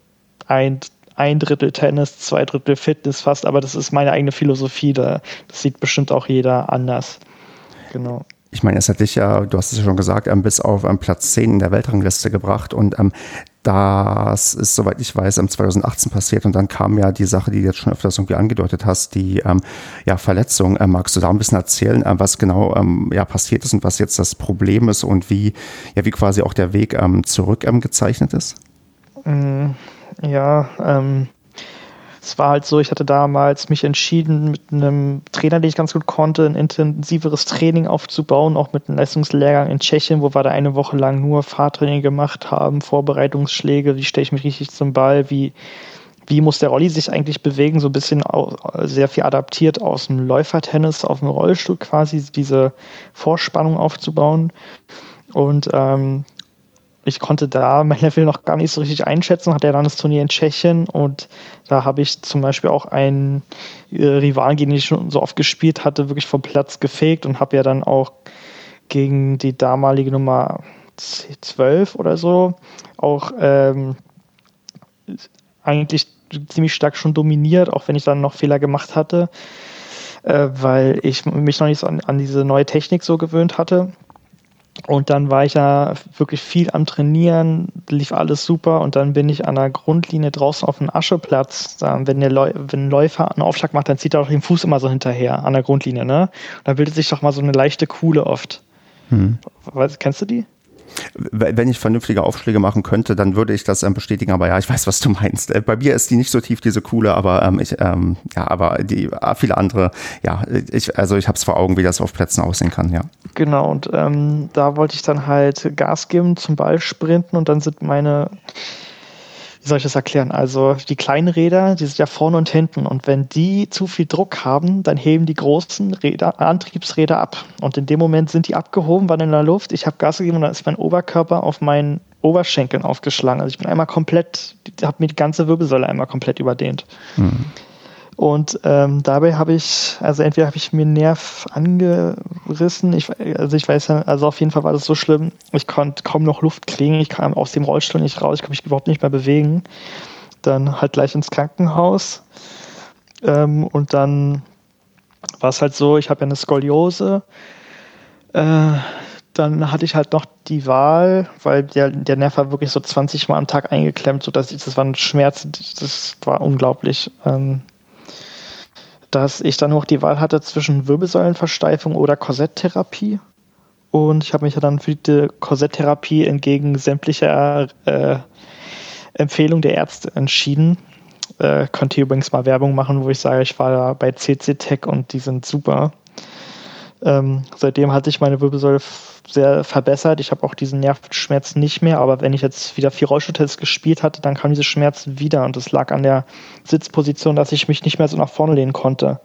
ein, ein Drittel Tennis, zwei Drittel Fitness fast, aber das ist meine eigene Philosophie. Da, das sieht bestimmt auch jeder anders. Genau ich meine, es hat dich ja, du hast es ja schon gesagt, bis auf ähm, Platz 10 in der Weltrangliste gebracht und ähm, das ist, soweit ich weiß, 2018 passiert und dann kam ja die Sache, die du jetzt schon öfters irgendwie angedeutet hast, die ähm, ja, Verletzung. Magst du da ein bisschen erzählen, was genau ja, passiert ist und was jetzt das Problem ist und wie, ja, wie quasi auch der Weg zurück gezeichnet ist? Mm, ja, ähm, es war halt so, ich hatte damals mich entschieden, mit einem Trainer, den ich ganz gut konnte, ein intensiveres Training aufzubauen, auch mit einem Leistungslehrgang in Tschechien, wo wir da eine Woche lang nur Fahrtraining gemacht haben, Vorbereitungsschläge, wie stelle ich mich richtig zum Ball, wie, wie muss der Rolli sich eigentlich bewegen, so ein bisschen sehr viel adaptiert aus dem Läufertennis auf dem Rollstuhl quasi, diese Vorspannung aufzubauen. Und ähm, ich konnte da mein Level noch gar nicht so richtig einschätzen, hatte ja dann das Turnier in Tschechien und da habe ich zum Beispiel auch einen äh, Rivalen, gegen den ich schon so oft gespielt hatte, wirklich vom Platz gefegt und habe ja dann auch gegen die damalige Nummer 12 oder so auch ähm, eigentlich ziemlich stark schon dominiert, auch wenn ich dann noch Fehler gemacht hatte, äh, weil ich mich noch nicht so an, an diese neue Technik so gewöhnt hatte. Und dann war ich ja wirklich viel am Trainieren, lief alles super und dann bin ich an der Grundlinie draußen auf dem Ascheplatz. wenn, der Läu wenn ein Läufer einen Aufschlag macht, dann zieht er doch den Fuß immer so hinterher an der Grundlinie, ne? Und dann bildet sich doch mal so eine leichte Kuhle oft. Hm. Was, kennst du die? Wenn ich vernünftige Aufschläge machen könnte, dann würde ich das ähm, bestätigen. Aber ja, ich weiß, was du meinst. Äh, bei mir ist die nicht so tief, diese coole, aber ähm, ich, ähm, ja, aber die äh, viele andere, ja, ich, also ich habe es vor Augen, wie das auf Plätzen aussehen kann, ja. Genau, und ähm, da wollte ich dann halt Gas geben, zum Ball sprinten und dann sind meine wie soll ich das erklären? Also die kleinen Räder, die sind ja vorne und hinten. Und wenn die zu viel Druck haben, dann heben die großen Räder, Antriebsräder ab. Und in dem Moment sind die abgehoben, waren in der Luft. Ich habe Gas gegeben und dann ist mein Oberkörper auf meinen Oberschenkeln aufgeschlagen. Also ich bin einmal komplett, habe mir die ganze Wirbelsäule einmal komplett überdehnt. Mhm. Und ähm, dabei habe ich, also entweder habe ich mir einen Nerv angerissen, ich, also ich weiß also auf jeden Fall war das so schlimm, ich konnte kaum noch Luft kriegen, ich kam aus dem Rollstuhl nicht raus, ich konnte mich überhaupt nicht mehr bewegen. Dann halt gleich ins Krankenhaus. Ähm, und dann war es halt so, ich habe ja eine Skoliose. Äh, dann hatte ich halt noch die Wahl, weil der, der Nerv war wirklich so 20 Mal am Tag eingeklemmt, sodass ich, das war ein Schmerz, das war unglaublich. Ähm, dass ich dann noch die Wahl hatte zwischen Wirbelsäulenversteifung oder Korsetttherapie. Und ich habe mich dann für die Korsetttherapie entgegen sämtlicher äh, Empfehlung der Ärzte entschieden. Äh, könnt ihr übrigens mal Werbung machen, wo ich sage, ich war da bei CC Tech und die sind super. Ähm, seitdem hatte ich meine Wirbelsäule sehr verbessert. Ich habe auch diesen Nervenschmerz nicht mehr, aber wenn ich jetzt wieder vier Rollstuhltests gespielt hatte, dann kam diese Schmerzen wieder und das lag an der Sitzposition, dass ich mich nicht mehr so nach vorne lehnen konnte.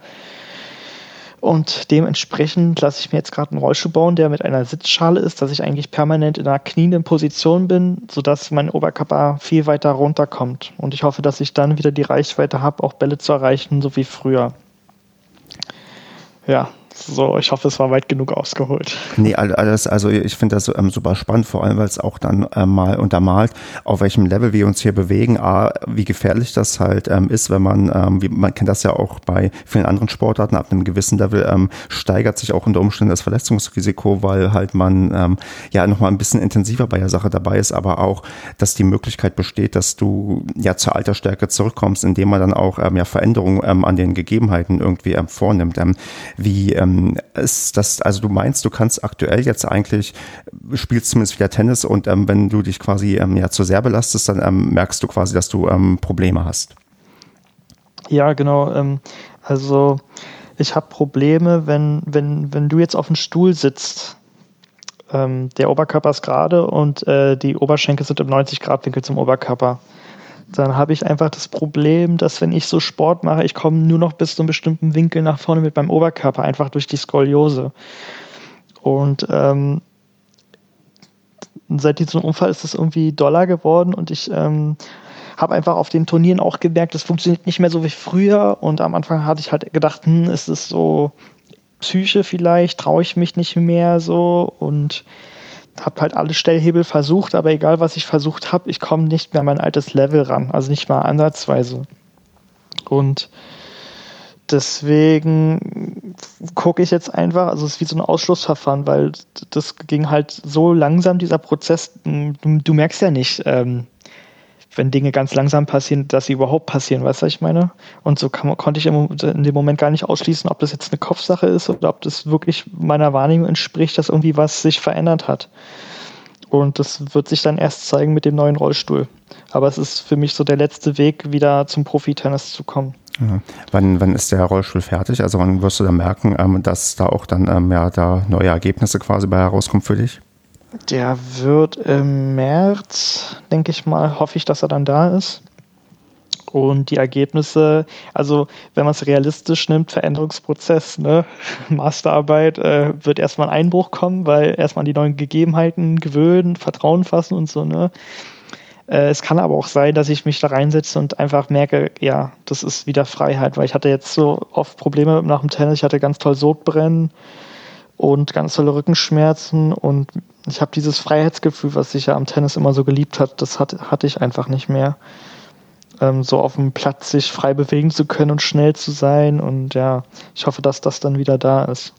Und dementsprechend lasse ich mir jetzt gerade einen Rollstuhl bauen, der mit einer Sitzschale ist, dass ich eigentlich permanent in einer knienden Position bin, sodass mein Oberkörper viel weiter runterkommt. Und ich hoffe, dass ich dann wieder die Reichweite habe, auch Bälle zu erreichen, so wie früher. Ja, so, ich hoffe, es war weit genug ausgeholt. Nee, alles, also ich finde das ähm, super spannend, vor allem, weil es auch dann ähm, mal untermalt, auf welchem Level wir uns hier bewegen, A, wie gefährlich das halt ähm, ist, wenn man, ähm, wie, man kennt das ja auch bei vielen anderen Sportarten, ab einem gewissen Level ähm, steigert sich auch unter Umständen das Verletzungsrisiko, weil halt man ähm, ja nochmal ein bisschen intensiver bei der Sache dabei ist, aber auch, dass die Möglichkeit besteht, dass du ja zur Altersstärke zurückkommst, indem man dann auch ja Veränderungen an den Gegebenheiten irgendwie vornimmt. Wie ähm, ähm, ist das, also du meinst, du kannst aktuell jetzt eigentlich, spielst zumindest wieder Tennis und ähm, wenn du dich quasi ähm, ja zu sehr belastest, dann ähm, merkst du quasi, dass du ähm, Probleme hast. Ja, genau. Ähm, also ich habe Probleme, wenn, wenn, wenn du jetzt auf dem Stuhl sitzt. der Oberkörper ist gerade und äh, die Oberschenkel sind im 90-Grad-Winkel zum Oberkörper dann habe ich einfach das Problem, dass wenn ich so Sport mache, ich komme nur noch bis zu einem bestimmten Winkel nach vorne mit meinem Oberkörper, einfach durch die Skoliose. Und ähm, seit diesem Unfall ist es irgendwie doller geworden und ich ähm, habe einfach auf den Turnieren auch gemerkt, das funktioniert nicht mehr so wie früher. Und am Anfang hatte ich halt gedacht, hm, ist es so Psyche vielleicht, traue ich mich nicht mehr so und habe halt alle Stellhebel versucht, aber egal was ich versucht habe, ich komme nicht mehr an mein altes Level ran, also nicht mal ansatzweise. Und deswegen gucke ich jetzt einfach, also es ist wie so ein Ausschlussverfahren, weil das ging halt so langsam, dieser Prozess, du, du merkst ja nicht, ähm, wenn Dinge ganz langsam passieren, dass sie überhaupt passieren, weißt du, was ich meine? Und so kann, konnte ich im, in dem Moment gar nicht ausschließen, ob das jetzt eine Kopfsache ist oder ob das wirklich meiner Wahrnehmung entspricht, dass irgendwie was sich verändert hat. Und das wird sich dann erst zeigen mit dem neuen Rollstuhl. Aber es ist für mich so der letzte Weg, wieder zum Profitennis zu kommen. Ja. Wann, wann ist der Rollstuhl fertig? Also wann wirst du dann merken, ähm, dass da auch dann ähm, ja, da neue Ergebnisse quasi bei herauskommen für dich? Der wird im März, denke ich mal, hoffe ich, dass er dann da ist. Und die Ergebnisse, also wenn man es realistisch nimmt, Veränderungsprozess, ne, <laughs> Masterarbeit, äh, wird erstmal ein Einbruch kommen, weil erstmal die neuen Gegebenheiten gewöhnen, Vertrauen fassen und so, ne. Äh, es kann aber auch sein, dass ich mich da reinsetze und einfach merke, ja, das ist wieder Freiheit, weil ich hatte jetzt so oft Probleme nach dem Tennis, ich hatte ganz toll Sodbrennen und ganz tolle Rückenschmerzen und ich habe dieses Freiheitsgefühl, was ich ja am Tennis immer so geliebt hat, das hat, hatte ich einfach nicht mehr. ähm, so auf dem Platz sich frei bewegen zu können und schnell zu sein. Und ja, ich hoffe, dass das dann wieder da ist.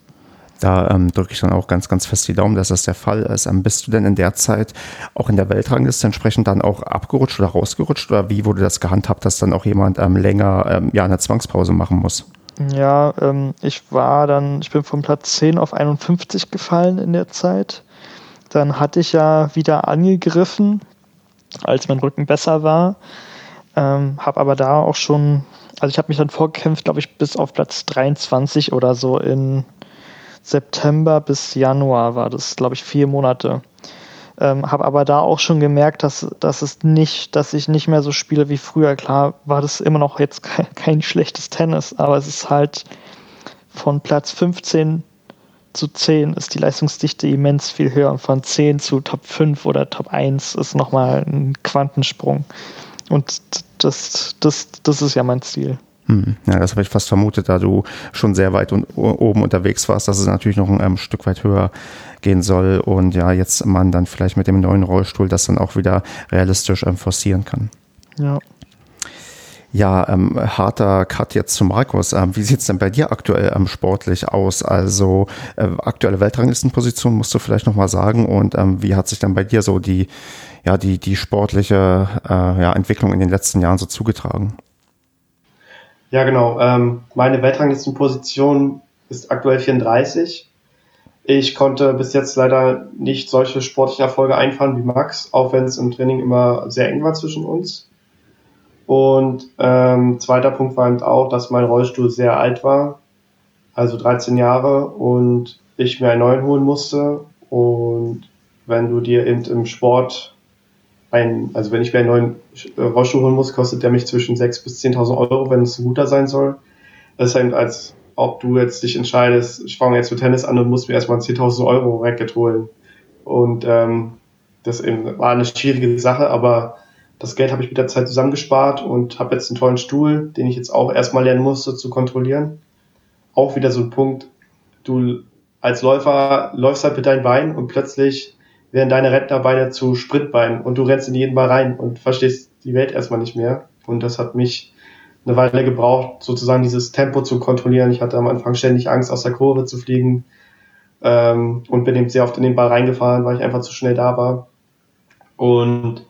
Da ähm, drücke ich dann auch ganz, ganz fest die Daumen, dass das der Fall ist. Ähm, bist du denn in der Zeit auch in der Weltrangliste entsprechend dann auch abgerutscht oder rausgerutscht? Oder wie wurde das gehandhabt, dass dann auch jemand ähm, länger ähm, ja, eine Zwangspause machen muss? Ja, ähm, ich war dann, ich bin vom Platz 10 auf 51 gefallen in der Zeit. Dann hatte ich ja wieder angegriffen, als mein Rücken besser war. Ähm, habe aber da auch schon, also ich habe mich dann vorgekämpft, glaube ich, bis auf Platz 23 oder so in September bis Januar war das, glaube ich, vier Monate. Ähm, habe aber da auch schon gemerkt, dass, dass es nicht, dass ich nicht mehr so spiele wie früher. Klar war das immer noch jetzt kein, <laughs> kein schlechtes Tennis, aber es ist halt von Platz 15 zu 10 ist die Leistungsdichte immens viel höher und von 10 zu Top 5 oder Top 1 ist nochmal ein Quantensprung. Und das, das, das ist ja mein Ziel. Hm. Ja, das habe ich fast vermutet, da du schon sehr weit und, oben unterwegs warst, dass es natürlich noch ein ähm, Stück weit höher gehen soll und ja, jetzt man dann vielleicht mit dem neuen Rollstuhl das dann auch wieder realistisch ähm, forcieren kann. Ja. Ja, ähm, harter Cut jetzt zu Markus. Ähm, wie sieht's denn bei dir aktuell ähm, sportlich aus? Also äh, aktuelle Weltranglistenposition musst du vielleicht nochmal sagen und ähm, wie hat sich dann bei dir so die, ja, die, die sportliche äh, ja, Entwicklung in den letzten Jahren so zugetragen? Ja, genau. Ähm, meine Weltranglistenposition ist aktuell 34. Ich konnte bis jetzt leider nicht solche sportlichen Erfolge einfahren wie Max, auch wenn es im Training immer sehr eng war zwischen uns. Und ähm, zweiter Punkt war eben auch, dass mein Rollstuhl sehr alt war, also 13 Jahre, und ich mir einen neuen holen musste. Und wenn du dir eben im Sport ein, also wenn ich mir einen neuen äh, Rollstuhl holen muss, kostet der mich zwischen 6.000 bis 10.000 Euro, wenn es ein guter sein soll. Das ist halt als ob du jetzt dich entscheidest, ich fange jetzt für Tennis an und muss mir erstmal 10.000 Euro Racket holen. Und ähm, das eben war eine schwierige Sache, aber das Geld habe ich mit der Zeit zusammengespart und habe jetzt einen tollen Stuhl, den ich jetzt auch erstmal lernen musste zu kontrollieren. Auch wieder so ein Punkt, du als Läufer läufst halt mit deinen Beinen und plötzlich werden deine Rentnerbeine zu Spritbeinen und du rennst in jeden Ball rein und verstehst die Welt erstmal nicht mehr. Und das hat mich eine Weile gebraucht, sozusagen dieses Tempo zu kontrollieren. Ich hatte am Anfang ständig Angst, aus der Kurve zu fliegen ähm, und bin eben sehr oft in den Ball reingefahren, weil ich einfach zu schnell da war. Und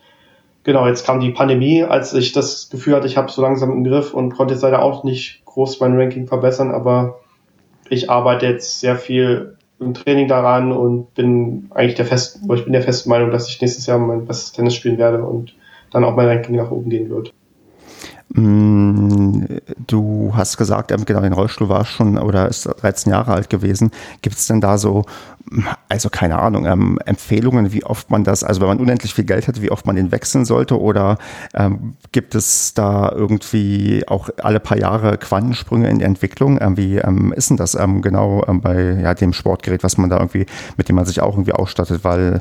genau, jetzt kam die Pandemie, als ich das Gefühl hatte, ich habe so langsam im Griff und konnte jetzt leider auch nicht groß mein Ranking verbessern, aber ich arbeite jetzt sehr viel im Training daran und bin eigentlich der festen, ich bin der festen Meinung, dass ich nächstes Jahr mein bestes Tennis spielen werde und dann auch mein Ranking nach oben gehen wird. Mm, du hast gesagt, genau, den Rollstuhl war schon oder ist 13 Jahre alt gewesen. Gibt es denn da so also keine Ahnung, ähm, Empfehlungen, wie oft man das, also wenn man unendlich viel Geld hat, wie oft man den wechseln sollte oder ähm, gibt es da irgendwie auch alle paar Jahre Quantensprünge in der Entwicklung? Ähm, wie ähm, ist denn das ähm, genau ähm, bei ja, dem Sportgerät, was man da irgendwie, mit dem man sich auch irgendwie ausstattet? Weil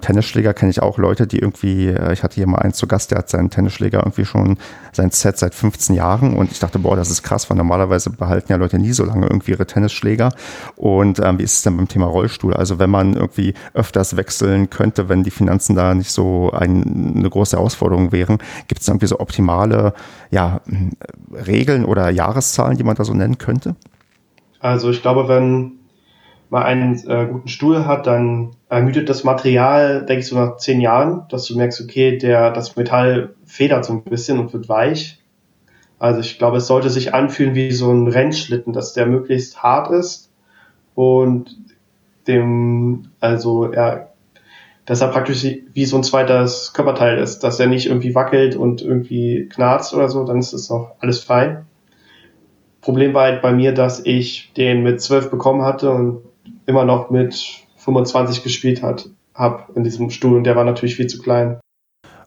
Tennisschläger kenne ich auch Leute, die irgendwie, äh, ich hatte hier mal einen zu Gast, der hat seinen Tennisschläger irgendwie schon sein Set seit 15 Jahren und ich dachte, boah, das ist krass, weil normalerweise behalten ja Leute nie so lange irgendwie ihre Tennisschläger. Und wie ist es denn beim Thema Rollstuhl? Also wenn man irgendwie öfters wechseln könnte, wenn die Finanzen da nicht so ein, eine große Herausforderung wären, gibt es irgendwie so optimale ja, Regeln oder Jahreszahlen, die man da so nennen könnte? Also ich glaube, wenn man einen äh, guten Stuhl hat, dann ermüdet das Material, denke ich, so nach zehn Jahren, dass du merkst, okay, der, das Metall federt so ein bisschen und wird weich. Also ich glaube, es sollte sich anfühlen wie so ein Rennschlitten, dass der möglichst hart ist und dem, also er, dass er praktisch wie so ein zweites Körperteil ist, dass er nicht irgendwie wackelt und irgendwie knarzt oder so, dann ist es noch alles frei. Problem war halt bei mir, dass ich den mit 12 bekommen hatte und immer noch mit 25 gespielt hat, hab in diesem Stuhl und der war natürlich viel zu klein.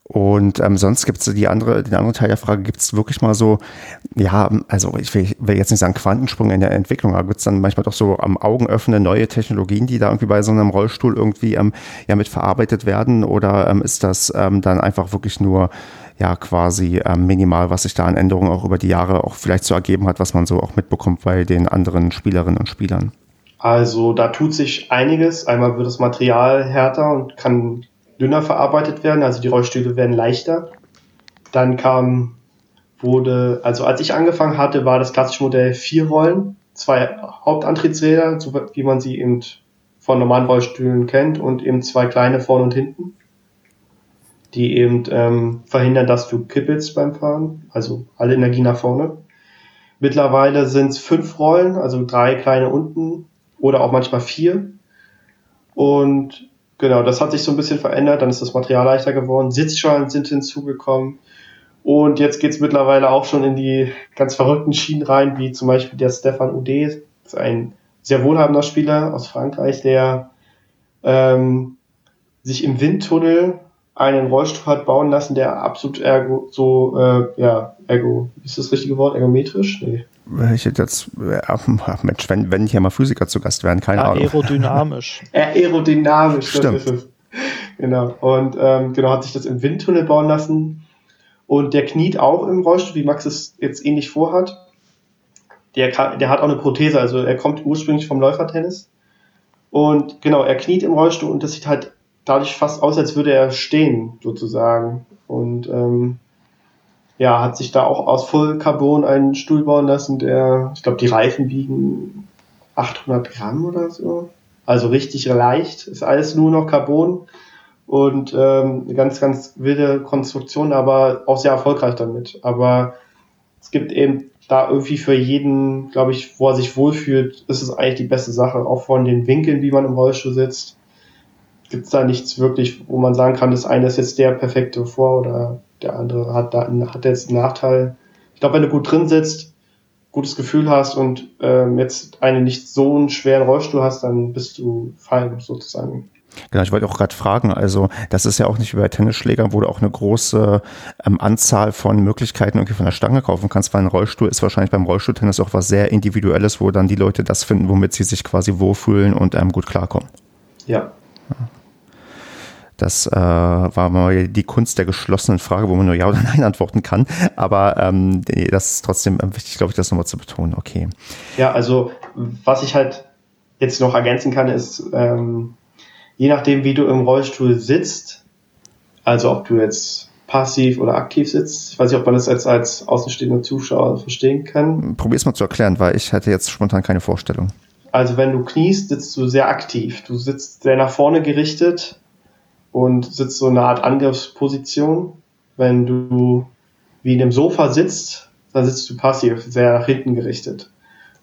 Und ähm, sonst gibt es die andere, den anderen Teil der Frage, gibt es wirklich mal so, ja, also ich will, will jetzt nicht sagen Quantensprung in der Entwicklung, aber gibt es dann manchmal doch so am Augen öffnen neue Technologien, die da irgendwie bei so einem Rollstuhl irgendwie ähm, ja mit verarbeitet werden? Oder ähm, ist das ähm, dann einfach wirklich nur ja quasi ähm, minimal, was sich da an Änderungen auch über die Jahre auch vielleicht so ergeben hat, was man so auch mitbekommt bei den anderen Spielerinnen und Spielern? Also da tut sich einiges. Einmal wird das Material härter und kann dünner verarbeitet werden, also die Rollstühle werden leichter. Dann kam wurde, also als ich angefangen hatte, war das klassische Modell vier Rollen, zwei Hauptantrittsräder, so wie man sie eben von normalen Rollstühlen kennt und eben zwei kleine vorne und hinten, die eben ähm, verhindern, dass du kippelst beim Fahren, also alle Energie nach vorne. Mittlerweile sind es fünf Rollen, also drei kleine unten oder auch manchmal vier. Und genau, das hat sich so ein bisschen verändert. Dann ist das Material leichter geworden. Sitzschalen sind hinzugekommen. Und jetzt geht's mittlerweile auch schon in die ganz verrückten Schienen rein, wie zum Beispiel der Stefan Ude, ein sehr wohlhabender Spieler aus Frankreich, der ähm, sich im Windtunnel einen Rollstuhl hat bauen lassen, der absolut ergo, so, äh, ja, ergo, ist das richtige Wort, ergometrisch? Nee. Ich hätte jetzt, ach Mensch, wenn, wenn hier mal Physiker zu Gast wären, keine Ahnung. Aerodynamisch. <laughs> Aerodynamisch, Stimmt. das ist es. Genau. Und ähm, genau, hat sich das im Windtunnel bauen lassen. Und der kniet auch im Rollstuhl, wie Max es jetzt ähnlich vorhat. Der, kann, der hat auch eine Prothese, also er kommt ursprünglich vom Läufertennis. Und genau, er kniet im Rollstuhl und das sieht halt dadurch fast aus, als würde er stehen, sozusagen. Und ähm, ja, hat sich da auch aus Vollcarbon einen Stuhl bauen lassen, der, ich glaube, die Reifen wiegen 800 Gramm oder so. Also richtig leicht. Ist alles nur noch Carbon und ähm, eine ganz, ganz wilde Konstruktion, aber auch sehr erfolgreich damit. Aber es gibt eben da irgendwie für jeden, glaube ich, wo er sich wohlfühlt, ist es eigentlich die beste Sache. Auch von den Winkeln, wie man im Rollstuhl sitzt, gibt es da nichts wirklich, wo man sagen kann, das eine ist jetzt der perfekte vor oder der andere hat da hat jetzt einen Nachteil. Ich glaube, wenn du gut drin sitzt, gutes Gefühl hast und ähm, jetzt einen nicht so einen schweren Rollstuhl hast, dann bist du fein sozusagen. Genau, ich wollte auch gerade fragen, also das ist ja auch nicht wie bei Tennisschlägern, wo du auch eine große ähm, Anzahl von Möglichkeiten irgendwie von der Stange kaufen kannst, weil ein Rollstuhl ist wahrscheinlich beim Rollstuhltennis auch was sehr Individuelles, wo dann die Leute das finden, womit sie sich quasi wohlfühlen und ähm, gut klarkommen. Ja. Das äh, war mal die Kunst der geschlossenen Frage, wo man nur Ja oder Nein antworten kann. Aber ähm, das ist trotzdem wichtig, glaube ich, das nochmal zu betonen. Okay. Ja, also was ich halt jetzt noch ergänzen kann, ist, ähm, je nachdem, wie du im Rollstuhl sitzt, also ob du jetzt passiv oder aktiv sitzt, ich weiß nicht, ob man das jetzt als außenstehender Zuschauer verstehen kann. Probier es mal zu erklären, weil ich hatte jetzt spontan keine Vorstellung. Also wenn du kniest, sitzt du sehr aktiv. Du sitzt sehr nach vorne gerichtet und sitzt so eine Art Angriffsposition. Wenn du wie in einem Sofa sitzt, dann sitzt du passiv, sehr nach hinten gerichtet.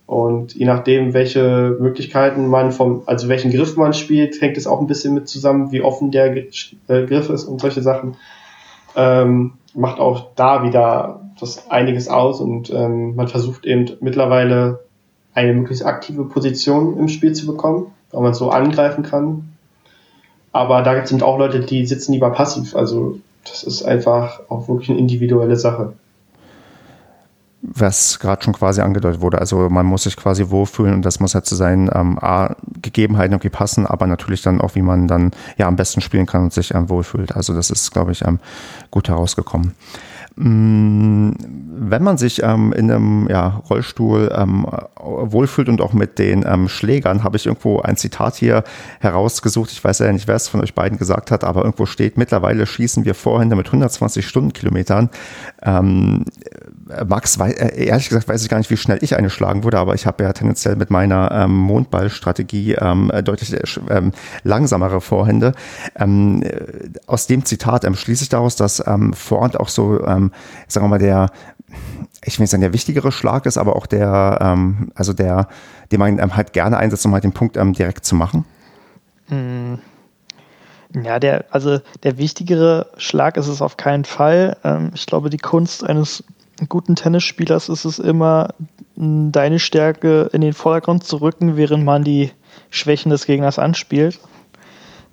Und je nachdem, welche Möglichkeiten man vom, also welchen Griff man spielt, hängt es auch ein bisschen mit zusammen, wie offen der äh, Griff ist und solche Sachen. Ähm, macht auch da wieder das einiges aus und ähm, man versucht eben mittlerweile eine möglichst aktive Position im Spiel zu bekommen, weil man so angreifen kann. Aber da sind auch Leute, die sitzen lieber passiv. Also das ist einfach auch wirklich eine individuelle Sache was gerade schon quasi angedeutet wurde. Also man muss sich quasi wohlfühlen und das muss halt zu seinen ähm, A, Gegebenheiten irgendwie passen, aber natürlich dann auch, wie man dann ja am besten spielen kann und sich ähm, wohlfühlt. Also das ist, glaube ich, ähm, gut herausgekommen. Mm, wenn man sich ähm, in einem ja, Rollstuhl ähm, wohlfühlt und auch mit den ähm, Schlägern, habe ich irgendwo ein Zitat hier herausgesucht. Ich weiß ja nicht, wer es von euch beiden gesagt hat, aber irgendwo steht, mittlerweile schießen wir Vorhände mit 120 Stundenkilometern. Ähm, Max, äh, ehrlich gesagt weiß ich gar nicht, wie schnell ich eine schlagen würde, aber ich habe ja tendenziell mit meiner ähm, Mondballstrategie ähm, deutlich äh, ähm, langsamere Vorhände. Ähm, äh, aus dem Zitat ähm, schließe ich daraus, dass ähm, Vorhand auch so, ähm, sagen wir mal, der, ich will nicht sagen, der wichtigere Schlag ist, aber auch der, ähm, also der, den man ähm, halt gerne einsetzt, um halt den Punkt ähm, direkt zu machen. Mm. Ja, der, also der wichtigere Schlag ist es auf keinen Fall. Ähm, ich glaube, die Kunst eines guten Tennisspielers ist es immer, deine Stärke in den Vordergrund zu rücken, während man die Schwächen des Gegners anspielt.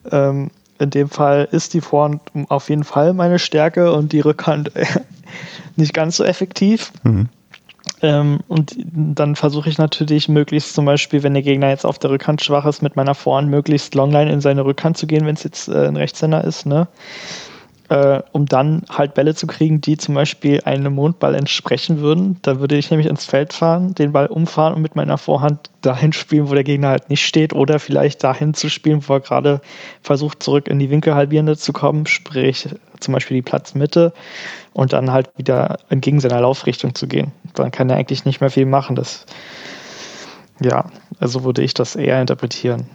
Ähm, in dem Fall ist die Vorhand auf jeden Fall meine Stärke und die Rückhand <laughs> nicht ganz so effektiv. Mhm. Ähm, und dann versuche ich natürlich möglichst zum Beispiel, wenn der Gegner jetzt auf der Rückhand schwach ist, mit meiner Vorhand möglichst Longline in seine Rückhand zu gehen, wenn es jetzt äh, ein Rechtshänder ist. Ne? Äh, um dann halt Bälle zu kriegen, die zum Beispiel einem Mondball entsprechen würden. Da würde ich nämlich ins Feld fahren, den Ball umfahren und mit meiner Vorhand dahin spielen, wo der Gegner halt nicht steht oder vielleicht dahin zu spielen, wo er gerade versucht, zurück in die Winkelhalbierende zu kommen, sprich zum Beispiel die Platzmitte und dann halt wieder entgegen seiner Laufrichtung zu gehen. Dann kann er eigentlich nicht mehr viel machen. Das ja, also würde ich das eher interpretieren.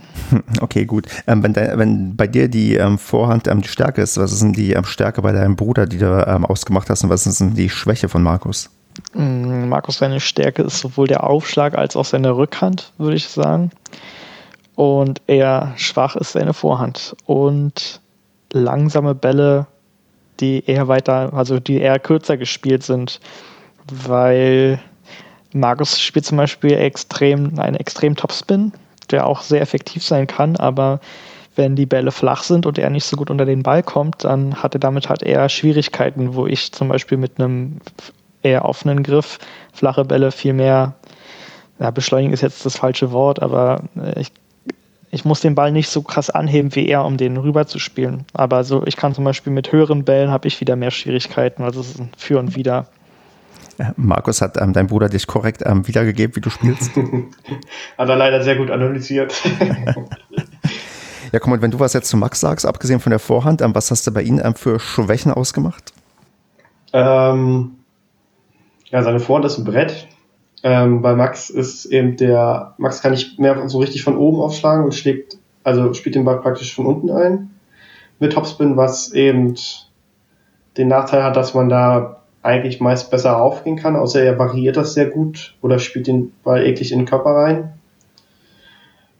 Okay, gut. Ähm, wenn, de, wenn, bei dir die ähm, Vorhand ähm, die Stärke ist, was ist denn die ähm, Stärke bei deinem Bruder, die du ähm, ausgemacht hast, und was ist denn die Schwäche von Markus? Mm, Markus, seine Stärke ist sowohl der Aufschlag als auch seine Rückhand, würde ich sagen. Und eher schwach ist seine Vorhand. Und langsame Bälle, die eher weiter, also die eher kürzer gespielt sind, weil Markus spielt zum Beispiel extrem, einen extrem Topspin, der auch sehr effektiv sein kann, aber wenn die Bälle flach sind und er nicht so gut unter den Ball kommt, dann hat er damit halt eher Schwierigkeiten, wo ich zum Beispiel mit einem eher offenen Griff flache Bälle viel mehr, ja, beschleunigen ist jetzt das falsche Wort, aber äh, ich, ich muss den Ball nicht so krass anheben wie er, um den rüber zu spielen. Aber so, ich kann zum Beispiel mit höheren Bällen habe ich wieder mehr Schwierigkeiten, also es ist ein Für und Wider. Markus hat ähm, dein Bruder dich korrekt ähm, wiedergegeben, wie du spielst. <laughs> hat er leider sehr gut analysiert. <laughs> ja, komm, und wenn du was jetzt zu Max sagst, abgesehen von der Vorhand, ähm, was hast du bei ihm ähm, für Schwächen ausgemacht? Ähm, ja, seine Vorhand ist ein Brett. Ähm, bei Max ist eben der, Max kann nicht mehr so richtig von oben aufschlagen und schlägt, also spielt den Ball praktisch von unten ein. Mit Topspin, was eben den Nachteil hat, dass man da eigentlich meist besser aufgehen kann, außer er variiert das sehr gut oder spielt den Ball eklig in den Körper rein.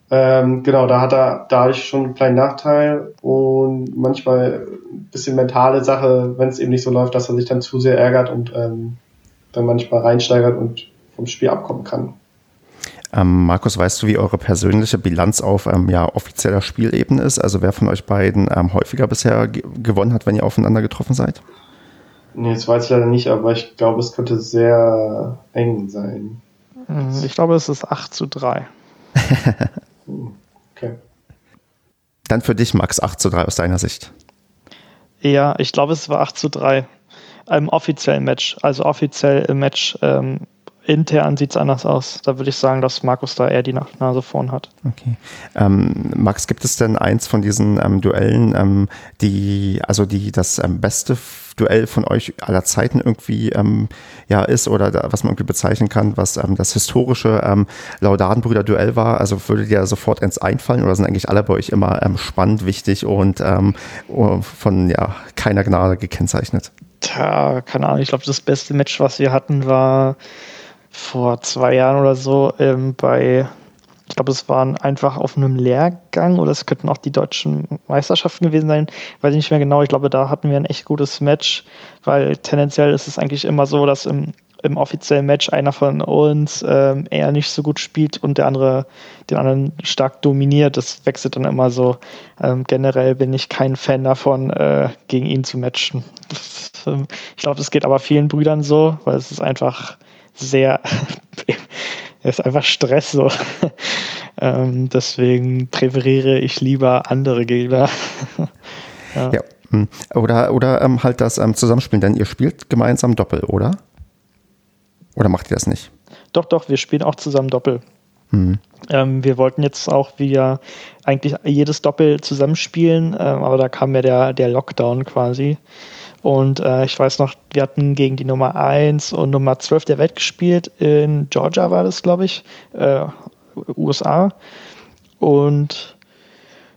Ähm, genau, da hat er dadurch schon einen kleinen Nachteil und manchmal ein bisschen mentale Sache, wenn es eben nicht so läuft, dass er sich dann zu sehr ärgert und ähm, dann manchmal reinsteigert und vom Spiel abkommen kann. Ähm, Markus, weißt du, wie eure persönliche Bilanz auf ähm, ja, offizieller Spielebene ist? Also wer von euch beiden ähm, häufiger bisher gewonnen hat, wenn ihr aufeinander getroffen seid? Nee, das weiß ich leider nicht, aber ich glaube, es könnte sehr eng sein. Hm, ich glaube, es ist 8 zu 3. <laughs> okay. Dann für dich, Max, 8 zu 3 aus deiner Sicht. Ja, ich glaube, es war 8 zu 3. Im offiziellen Match. Also offiziell im Match ähm, intern sieht es anders aus. Da würde ich sagen, dass Markus da eher die Nase vorn hat. Okay. Ähm, Max, gibt es denn eins von diesen ähm, Duellen, ähm, die, also die das ähm, beste Duell von euch aller Zeiten irgendwie ähm, ja ist oder da, was man irgendwie bezeichnen kann, was ähm, das historische ähm, Laudadenbrüder-Duell war? Also würde dir sofort eins einfallen oder sind eigentlich alle bei euch immer ähm, spannend, wichtig und ähm, von ja keiner Gnade gekennzeichnet? Tja, keine Ahnung. Ich glaube, das beste Match, was wir hatten, war vor zwei Jahren oder so ähm, bei, ich glaube, es waren einfach auf einem Lehrgang oder es könnten auch die deutschen Meisterschaften gewesen sein, weiß ich nicht mehr genau. Ich glaube, da hatten wir ein echt gutes Match, weil tendenziell ist es eigentlich immer so, dass im, im offiziellen Match einer von uns ähm, eher nicht so gut spielt und der andere den anderen stark dominiert. Das wechselt dann immer so. Ähm, generell bin ich kein Fan davon, äh, gegen ihn zu matchen. Das, ähm, ich glaube, das geht aber vielen Brüdern so, weil es ist einfach sehr, <laughs> ist einfach Stress so. <laughs> ähm, deswegen präferiere ich lieber andere Gegner. <laughs> ja. ja. Hm. Oder, oder ähm, halt das ähm, Zusammenspielen, denn ihr spielt gemeinsam Doppel, oder? Oder macht ihr das nicht? Doch, doch, wir spielen auch zusammen Doppel. Mhm. Ähm, wir wollten jetzt auch wieder eigentlich jedes Doppel zusammenspielen, ähm, aber da kam ja der, der Lockdown quasi. Und äh, ich weiß noch, wir hatten gegen die Nummer 1 und Nummer 12 der Welt gespielt. In Georgia war das, glaube ich, äh, USA. Und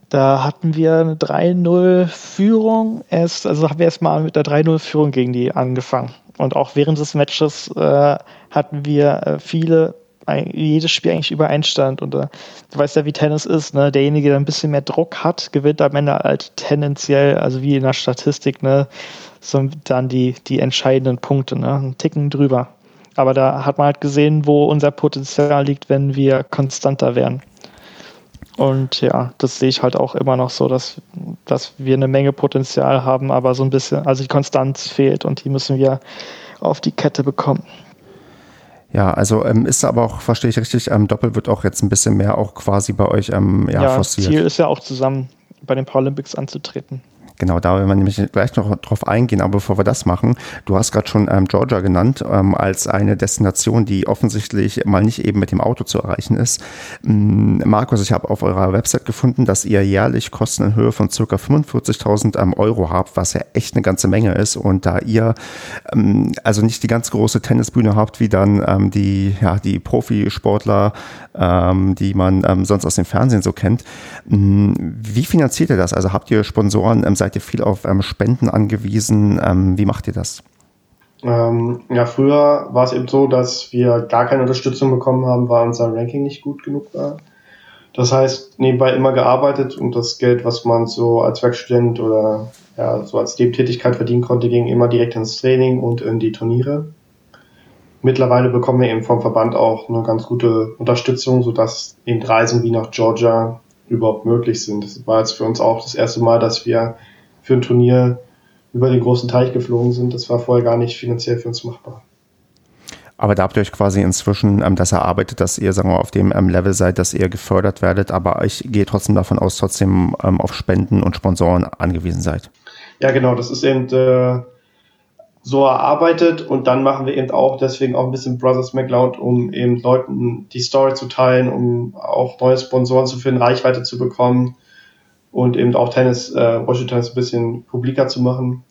da hatten wir eine 3-0-Führung. Erst, also haben wir erstmal mit der 3-0-Führung gegen die angefangen. Und auch während des Matches äh, hatten wir äh, viele jedes Spiel eigentlich übereinstand. Und äh, du weißt ja, wie Tennis ist, ne? Derjenige, der ein bisschen mehr Druck hat, gewinnt am Ende halt tendenziell, also wie in der Statistik, ne, so dann die, die entscheidenden Punkte, ne? Ein Ticken drüber. Aber da hat man halt gesehen, wo unser Potenzial liegt, wenn wir konstanter werden. Und ja, das sehe ich halt auch immer noch so, dass, dass wir eine Menge Potenzial haben, aber so ein bisschen, also die Konstanz fehlt und die müssen wir auf die Kette bekommen. Ja, also ähm, ist aber auch, verstehe ich richtig, ähm, Doppel wird auch jetzt ein bisschen mehr auch quasi bei euch ähm, ja, ja forciert. Ziel ist ja auch zusammen bei den Paralympics anzutreten. Genau, da werden wir nämlich gleich noch drauf eingehen, aber bevor wir das machen, du hast gerade schon ähm, Georgia genannt ähm, als eine Destination, die offensichtlich mal nicht eben mit dem Auto zu erreichen ist. Ähm, Markus, ich habe auf eurer Website gefunden, dass ihr jährlich Kosten in Höhe von ca. 45.000 ähm, Euro habt, was ja echt eine ganze Menge ist und da ihr ähm, also nicht die ganz große Tennisbühne habt, wie dann ähm, die, ja, die Profisportler, die man sonst aus dem Fernsehen so kennt, wie finanziert ihr das? Also habt ihr Sponsoren ähm, seid ihr viel auf ähm, Spenden angewiesen? Ähm, wie macht ihr das? Ähm, ja, früher war es eben so, dass wir gar keine Unterstützung bekommen haben, weil unser Ranking nicht gut genug war. Das heißt, nebenbei immer gearbeitet und das Geld, was man so als Werkstudent oder ja, so als Nebentätigkeit verdienen konnte, ging immer direkt ins Training und in die Turniere. Mittlerweile bekommen wir eben vom Verband auch eine ganz gute Unterstützung, sodass eben Reisen wie nach Georgia überhaupt möglich sind. Das war jetzt für uns auch das erste Mal, dass wir für ein Turnier über den großen Teich geflogen sind. Das war vorher gar nicht finanziell für uns machbar. Aber da habt ihr euch quasi inzwischen ähm, das erarbeitet, dass ihr sagen wir, auf dem ähm, Level seid, dass ihr gefördert werdet, aber ich gehe trotzdem davon aus, trotzdem ähm, auf Spenden und Sponsoren angewiesen seid. Ja, genau, das ist eben äh, so erarbeitet und dann machen wir eben auch deswegen auch ein bisschen Brothers McLeod, um eben Leuten die Story zu teilen, um auch neue Sponsoren zu finden, Reichweite zu bekommen und eben auch Tennis, äh, Washington ein bisschen publiker zu machen.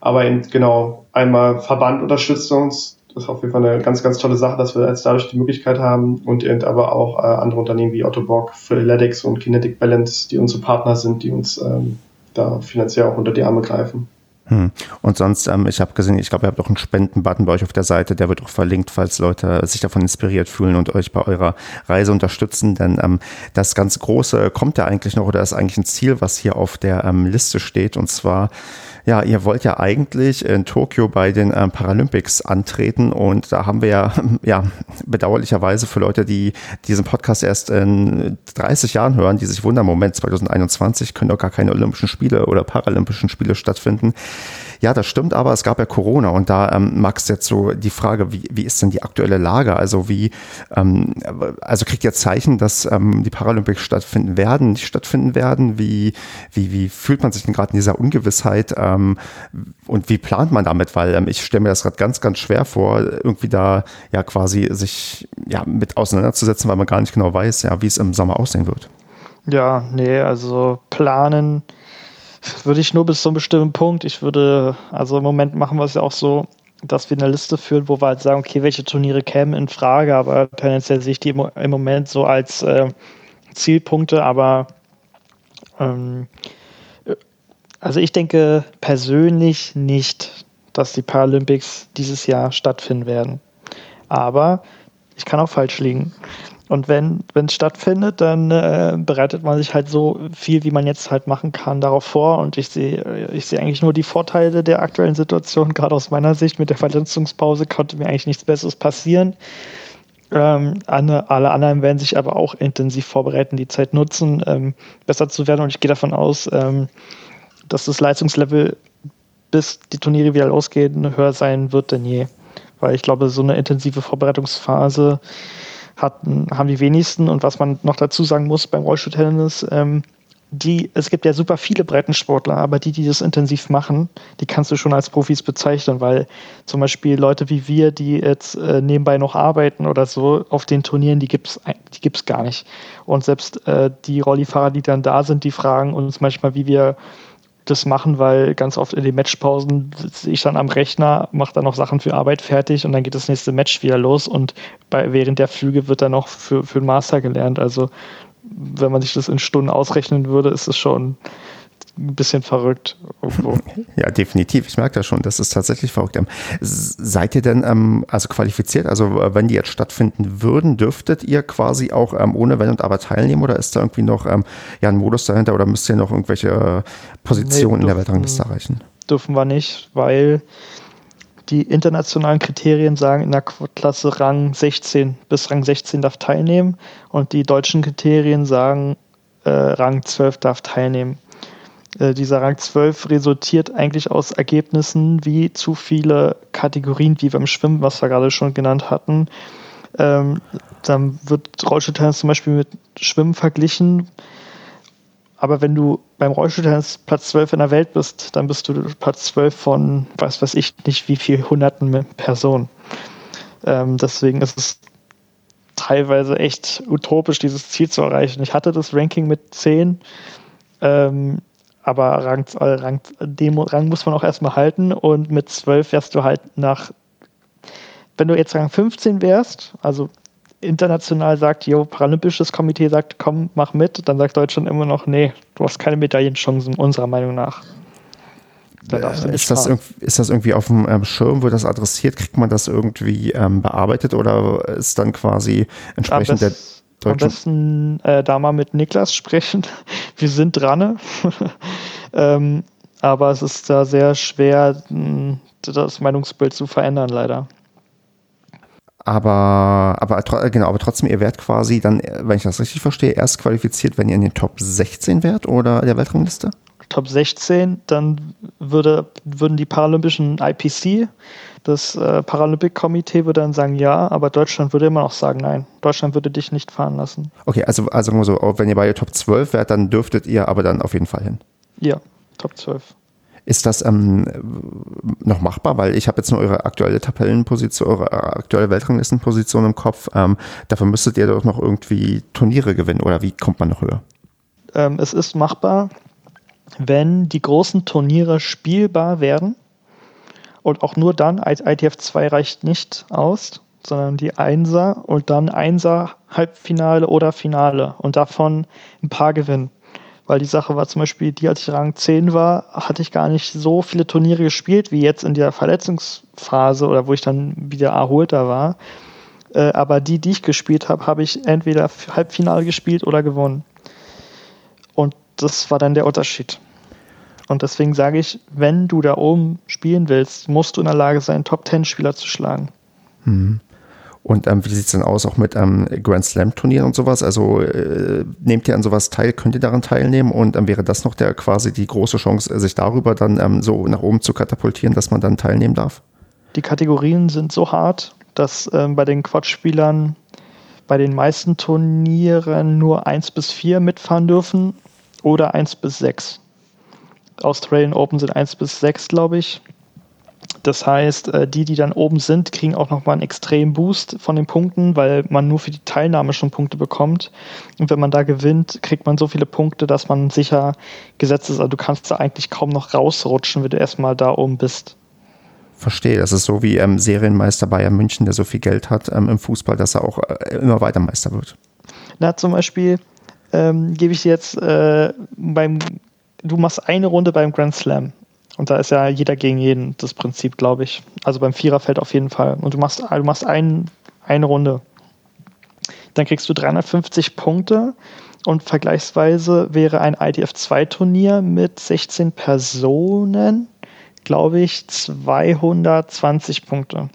Aber eben genau, einmal Verband unterstützt uns, das ist auf jeden Fall eine ganz, ganz tolle Sache, dass wir jetzt dadurch die Möglichkeit haben und eben aber auch äh, andere Unternehmen wie Otto Bock, Freeletics und Kinetic Balance, die unsere Partner sind, die uns ähm, da finanziell auch unter die Arme greifen. Hm. Und sonst, ähm, ich habe gesehen, ich glaube, ihr habt auch einen Spendenbutton bei euch auf der Seite, der wird auch verlinkt, falls Leute sich davon inspiriert fühlen und euch bei eurer Reise unterstützen. Denn ähm, das ganz Große kommt ja eigentlich noch oder ist eigentlich ein Ziel, was hier auf der ähm, Liste steht. Und zwar ja, ihr wollt ja eigentlich in Tokio bei den ähm, Paralympics antreten und da haben wir ja, <laughs> ja bedauerlicherweise für Leute, die diesen Podcast erst in 30 Jahren hören, die sich wundern, Moment, 2021 können doch gar keine Olympischen Spiele oder Paralympischen Spiele stattfinden. Ja, das stimmt, aber es gab ja Corona und da, ähm, Max, jetzt so die Frage, wie, wie ist denn die aktuelle Lage? Also wie, ähm, also kriegt ihr Zeichen, dass ähm, die Paralympics stattfinden werden, nicht stattfinden werden? Wie, wie, wie fühlt man sich denn gerade in dieser Ungewissheit ähm, und wie plant man damit? Weil ähm, ich stelle mir das gerade ganz, ganz schwer vor, irgendwie da ja quasi sich ja mit auseinanderzusetzen, weil man gar nicht genau weiß, ja, wie es im Sommer aussehen wird. Ja, nee, also planen würde ich nur bis zu einem bestimmten Punkt. Ich würde, also im Moment machen wir es ja auch so, dass wir eine Liste führen, wo wir halt sagen, okay, welche Turniere kämen in Frage, aber tendenziell sehe ich die im Moment so als äh, Zielpunkte, aber ähm, also ich denke persönlich nicht, dass die Paralympics dieses Jahr stattfinden werden. Aber ich kann auch falsch liegen. Und wenn es stattfindet, dann äh, bereitet man sich halt so viel, wie man jetzt halt machen kann, darauf vor. Und ich sehe ich sehe eigentlich nur die Vorteile der aktuellen Situation. Gerade aus meiner Sicht mit der Verletzungspause konnte mir eigentlich nichts Besseres passieren. Ähm, alle, alle, anderen werden sich aber auch intensiv vorbereiten, die Zeit nutzen, ähm, besser zu werden. Und ich gehe davon aus, ähm, dass das Leistungslevel, bis die Turniere wieder losgehen, höher sein wird denn je. Weil ich glaube, so eine intensive Vorbereitungsphase hatten, haben die wenigsten. Und was man noch dazu sagen muss beim Rollstuhltennis, ähm, die, es gibt ja super viele Breitensportler, aber die, die das intensiv machen, die kannst du schon als Profis bezeichnen, weil zum Beispiel Leute wie wir, die jetzt äh, nebenbei noch arbeiten oder so auf den Turnieren, die gibt's, die gibt's gar nicht. Und selbst äh, die Rollifahrer, die dann da sind, die fragen uns manchmal, wie wir das machen, weil ganz oft in den Matchpausen sitze ich dann am Rechner, mache dann noch Sachen für Arbeit fertig und dann geht das nächste Match wieder los und bei, während der Flüge wird dann noch für, für den Master gelernt. Also wenn man sich das in Stunden ausrechnen würde, ist es schon ein bisschen verrückt. Irgendwo. <laughs> Ja, definitiv. Ich merke das schon. Das ist tatsächlich verrückt. Ähm, seid ihr denn ähm, also qualifiziert? Also wenn die jetzt stattfinden würden, dürftet ihr quasi auch ähm, ohne Wenn und Aber teilnehmen oder ist da irgendwie noch ähm, ja, ein Modus dahinter oder müsst ihr noch irgendwelche äh, Positionen nee, in der Weltrangliste erreichen? Dürfen wir nicht, weil die internationalen Kriterien sagen, in der Klasse Rang 16 bis Rang 16 darf teilnehmen und die deutschen Kriterien sagen, äh, Rang 12 darf teilnehmen. Äh, dieser Rang 12 resultiert eigentlich aus Ergebnissen wie zu viele Kategorien, wie beim Schwimmen, was wir gerade schon genannt hatten. Ähm, dann wird Rollstuhltennis zum Beispiel mit Schwimmen verglichen aber wenn du beim Rollstuhltennis Platz 12 in der Welt bist, dann bist du Platz 12 von, was weiß ich nicht, wie viel hunderten Personen. Ähm, deswegen ist es teilweise echt utopisch, dieses Ziel zu erreichen. Ich hatte das Ranking mit 10, ähm, aber Rang, Rang, den Rang muss man auch erstmal halten und mit 12 wärst du halt nach, wenn du jetzt Rang 15 wärst, also international sagt, jo, Paralympisches Komitee sagt, komm, mach mit, dann sagt Deutschland immer noch, nee, du hast keine Medaillenchancen, unserer Meinung nach. Äh, ist, das ist das irgendwie auf dem ähm, Schirm, wird das adressiert? Kriegt man das irgendwie ähm, bearbeitet oder ist dann quasi entsprechend der deutschen? Am besten äh, da mal mit Niklas sprechen. <laughs> Wir sind dran. <laughs> ähm, aber es ist da sehr schwer, das Meinungsbild zu verändern, leider. Aber, aber genau, aber trotzdem, ihr werdet quasi dann, wenn ich das richtig verstehe, erst qualifiziert, wenn ihr in den Top 16 wärt oder der Weltrangliste? Top 16, dann würde, würden die Paralympischen IPC, das äh, Paralympic-Komitee würde dann sagen ja, aber Deutschland würde immer noch sagen nein. Deutschland würde dich nicht fahren lassen. Okay, also, also so, wenn ihr bei der Top 12 wärt, dann dürftet ihr aber dann auf jeden Fall hin. Ja, Top 12. Ist das ähm, noch machbar? Weil ich habe jetzt nur eure aktuelle Tabellenposition, eure aktuelle Weltranglistenposition im Kopf. Ähm, dafür müsstet ihr doch noch irgendwie Turniere gewinnen oder wie kommt man noch höher? Ähm, es ist machbar, wenn die großen Turniere spielbar werden. Und auch nur dann, ITF 2 reicht nicht aus, sondern die Einser und dann Einser, Halbfinale oder Finale und davon ein paar gewinnen. Weil die Sache war zum Beispiel, die, als ich Rang 10 war, hatte ich gar nicht so viele Turniere gespielt wie jetzt in der Verletzungsphase oder wo ich dann wieder erholter war. Äh, aber die, die ich gespielt habe, habe ich entweder Halbfinale gespielt oder gewonnen. Und das war dann der Unterschied. Und deswegen sage ich, wenn du da oben spielen willst, musst du in der Lage sein, Top-10-Spieler zu schlagen. Mhm. Und ähm, wie sieht es denn aus auch mit ähm, Grand Slam-Turnieren und sowas? Also äh, nehmt ihr an sowas teil, könnt ihr daran teilnehmen und ähm, wäre das noch der quasi die große Chance, sich darüber dann ähm, so nach oben zu katapultieren, dass man dann teilnehmen darf? Die Kategorien sind so hart, dass ähm, bei den Quatschspielern bei den meisten Turnieren nur 1 bis 4 mitfahren dürfen oder 1 bis 6. Australian Open sind 1 bis 6, glaube ich. Das heißt, äh, die, die dann oben sind, kriegen auch nochmal einen extremen Boost von den Punkten, weil man nur für die Teilnahme schon Punkte bekommt. Und wenn man da gewinnt, kriegt man so viele Punkte, dass man sicher gesetzt ist. Also du kannst da eigentlich kaum noch rausrutschen, wenn du erstmal da oben bist. Verstehe, das ist so wie ähm, Serienmeister Bayern München, der so viel Geld hat ähm, im Fußball, dass er auch äh, immer weiter Meister wird. Na, zum Beispiel ähm, gebe ich jetzt äh, beim, du machst eine Runde beim Grand Slam und da ist ja jeder gegen jeden das Prinzip, glaube ich. Also beim Viererfeld auf jeden Fall. Und du machst, du machst ein, eine Runde. Dann kriegst du 350 Punkte und vergleichsweise wäre ein IDF-2-Turnier mit 16 Personen, glaube ich, 220 Punkte.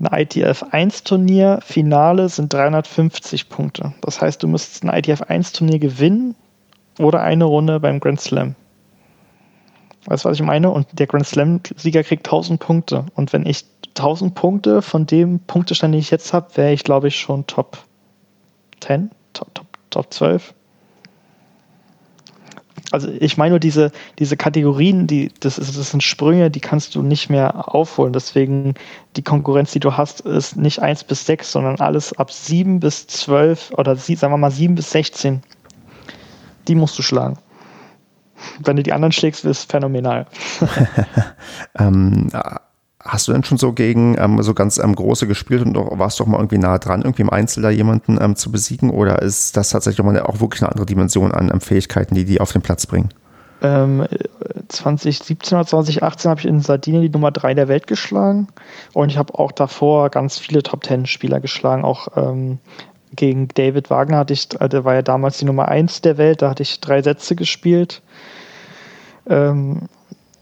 Ein ITF-1-Turnier, Finale sind 350 Punkte. Das heißt, du müsstest ein ITF-1-Turnier gewinnen oder eine Runde beim Grand Slam. Weißt du, was ich meine? Und der Grand Slam-Sieger kriegt 1000 Punkte. Und wenn ich 1000 Punkte von dem Punktestand, den ich jetzt habe, wäre ich, glaube ich, schon Top 10, Top, Top, Top 12. Also ich meine nur diese, diese Kategorien, die, das, ist, das sind Sprünge, die kannst du nicht mehr aufholen. Deswegen die Konkurrenz, die du hast, ist nicht 1 bis 6, sondern alles ab 7 bis 12 oder sagen wir mal 7 bis 16. Die musst du schlagen wenn du die anderen schlägst, ist phänomenal. <laughs> ähm, hast du denn schon so gegen ähm, so ganz ähm, große gespielt und doch, warst doch mal irgendwie nah dran, irgendwie im Einzel da jemanden ähm, zu besiegen? Oder ist das tatsächlich auch, auch wirklich eine andere Dimension an ähm, Fähigkeiten, die die auf den Platz bringen? 2017 ähm, oder 2018 habe ich in Sardinien die Nummer 3 der Welt geschlagen und ich habe auch davor ganz viele Top 10 Spieler geschlagen, auch gegen David Wagner hatte ich, äh, der war ja damals die Nummer 1 der Welt, da hatte ich drei Sätze gespielt. Ähm,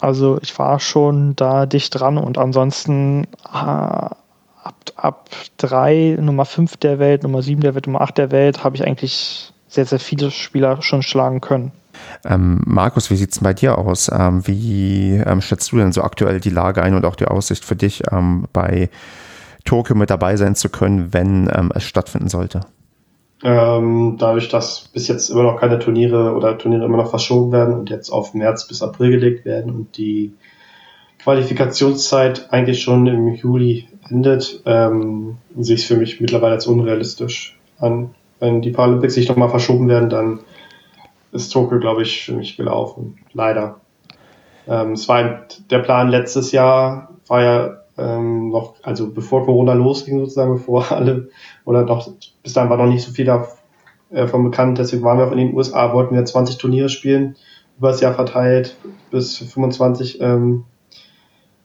also ich war schon da dicht dran und ansonsten äh, ab, ab drei, Nummer 5 der Welt, Nummer 7 der Welt, Nummer 8 der Welt habe ich eigentlich sehr, sehr viele Spieler schon schlagen können. Ähm, Markus, wie sieht es bei dir aus? Ähm, wie ähm, schätzt du denn so aktuell die Lage ein und auch die Aussicht für dich ähm, bei Tokio mit dabei sein zu können, wenn ähm, es stattfinden sollte? Ähm, dadurch, dass bis jetzt immer noch keine Turniere oder Turniere immer noch verschoben werden und jetzt auf März bis April gelegt werden und die Qualifikationszeit eigentlich schon im Juli endet, ähm, sehe ich es für mich mittlerweile als unrealistisch an. Wenn die Paralympics sich nochmal verschoben werden, dann ist Tokio, glaube ich, für mich gelaufen. Leider. Ähm, es war der Plan letztes Jahr, war ja ähm, noch, also bevor Corona losging sozusagen, bevor <laughs> alle, oder noch, bis dahin war noch nicht so viel davon äh, bekannt, deswegen waren wir auch in den USA, wollten wir 20 Turniere spielen, über das Jahr verteilt, bis 25, ähm,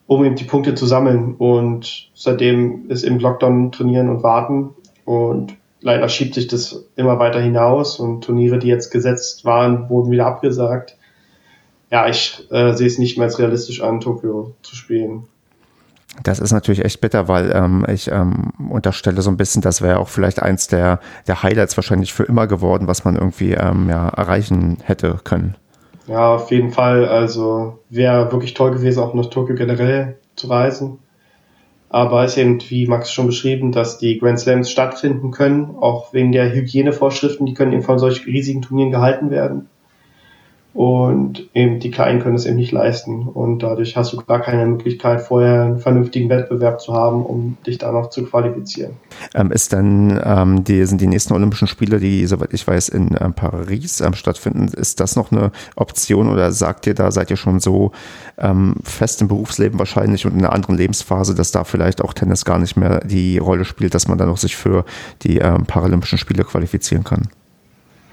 um eben die Punkte zu sammeln und seitdem ist im Lockdown trainieren und warten und leider schiebt sich das immer weiter hinaus und Turniere, die jetzt gesetzt waren, wurden wieder abgesagt. Ja, ich äh, sehe es nicht mehr als realistisch an, Tokio zu spielen. Das ist natürlich echt bitter, weil ähm, ich ähm, unterstelle so ein bisschen, das wäre auch vielleicht eins der, der Highlights wahrscheinlich für immer geworden, was man irgendwie ähm, ja, erreichen hätte können. Ja, auf jeden Fall. Also wäre wirklich toll gewesen, auch nach Tokio generell zu reisen. Aber es ist eben, wie Max schon beschrieben, dass die Grand Slams stattfinden können, auch wegen der Hygienevorschriften, die können eben von solchen riesigen Turnieren gehalten werden. Und eben die Kleinen können es eben nicht leisten. Und dadurch hast du gar keine Möglichkeit, vorher einen vernünftigen Wettbewerb zu haben, um dich da noch zu qualifizieren. Ähm, ist dann ähm, die, sind die nächsten Olympischen Spiele, die, soweit ich weiß, in ähm, Paris stattfinden, ist das noch eine Option oder sagt ihr, da seid ihr schon so ähm, fest im Berufsleben wahrscheinlich und in einer anderen Lebensphase, dass da vielleicht auch Tennis gar nicht mehr die Rolle spielt, dass man dann noch sich für die ähm, Paralympischen Spiele qualifizieren kann?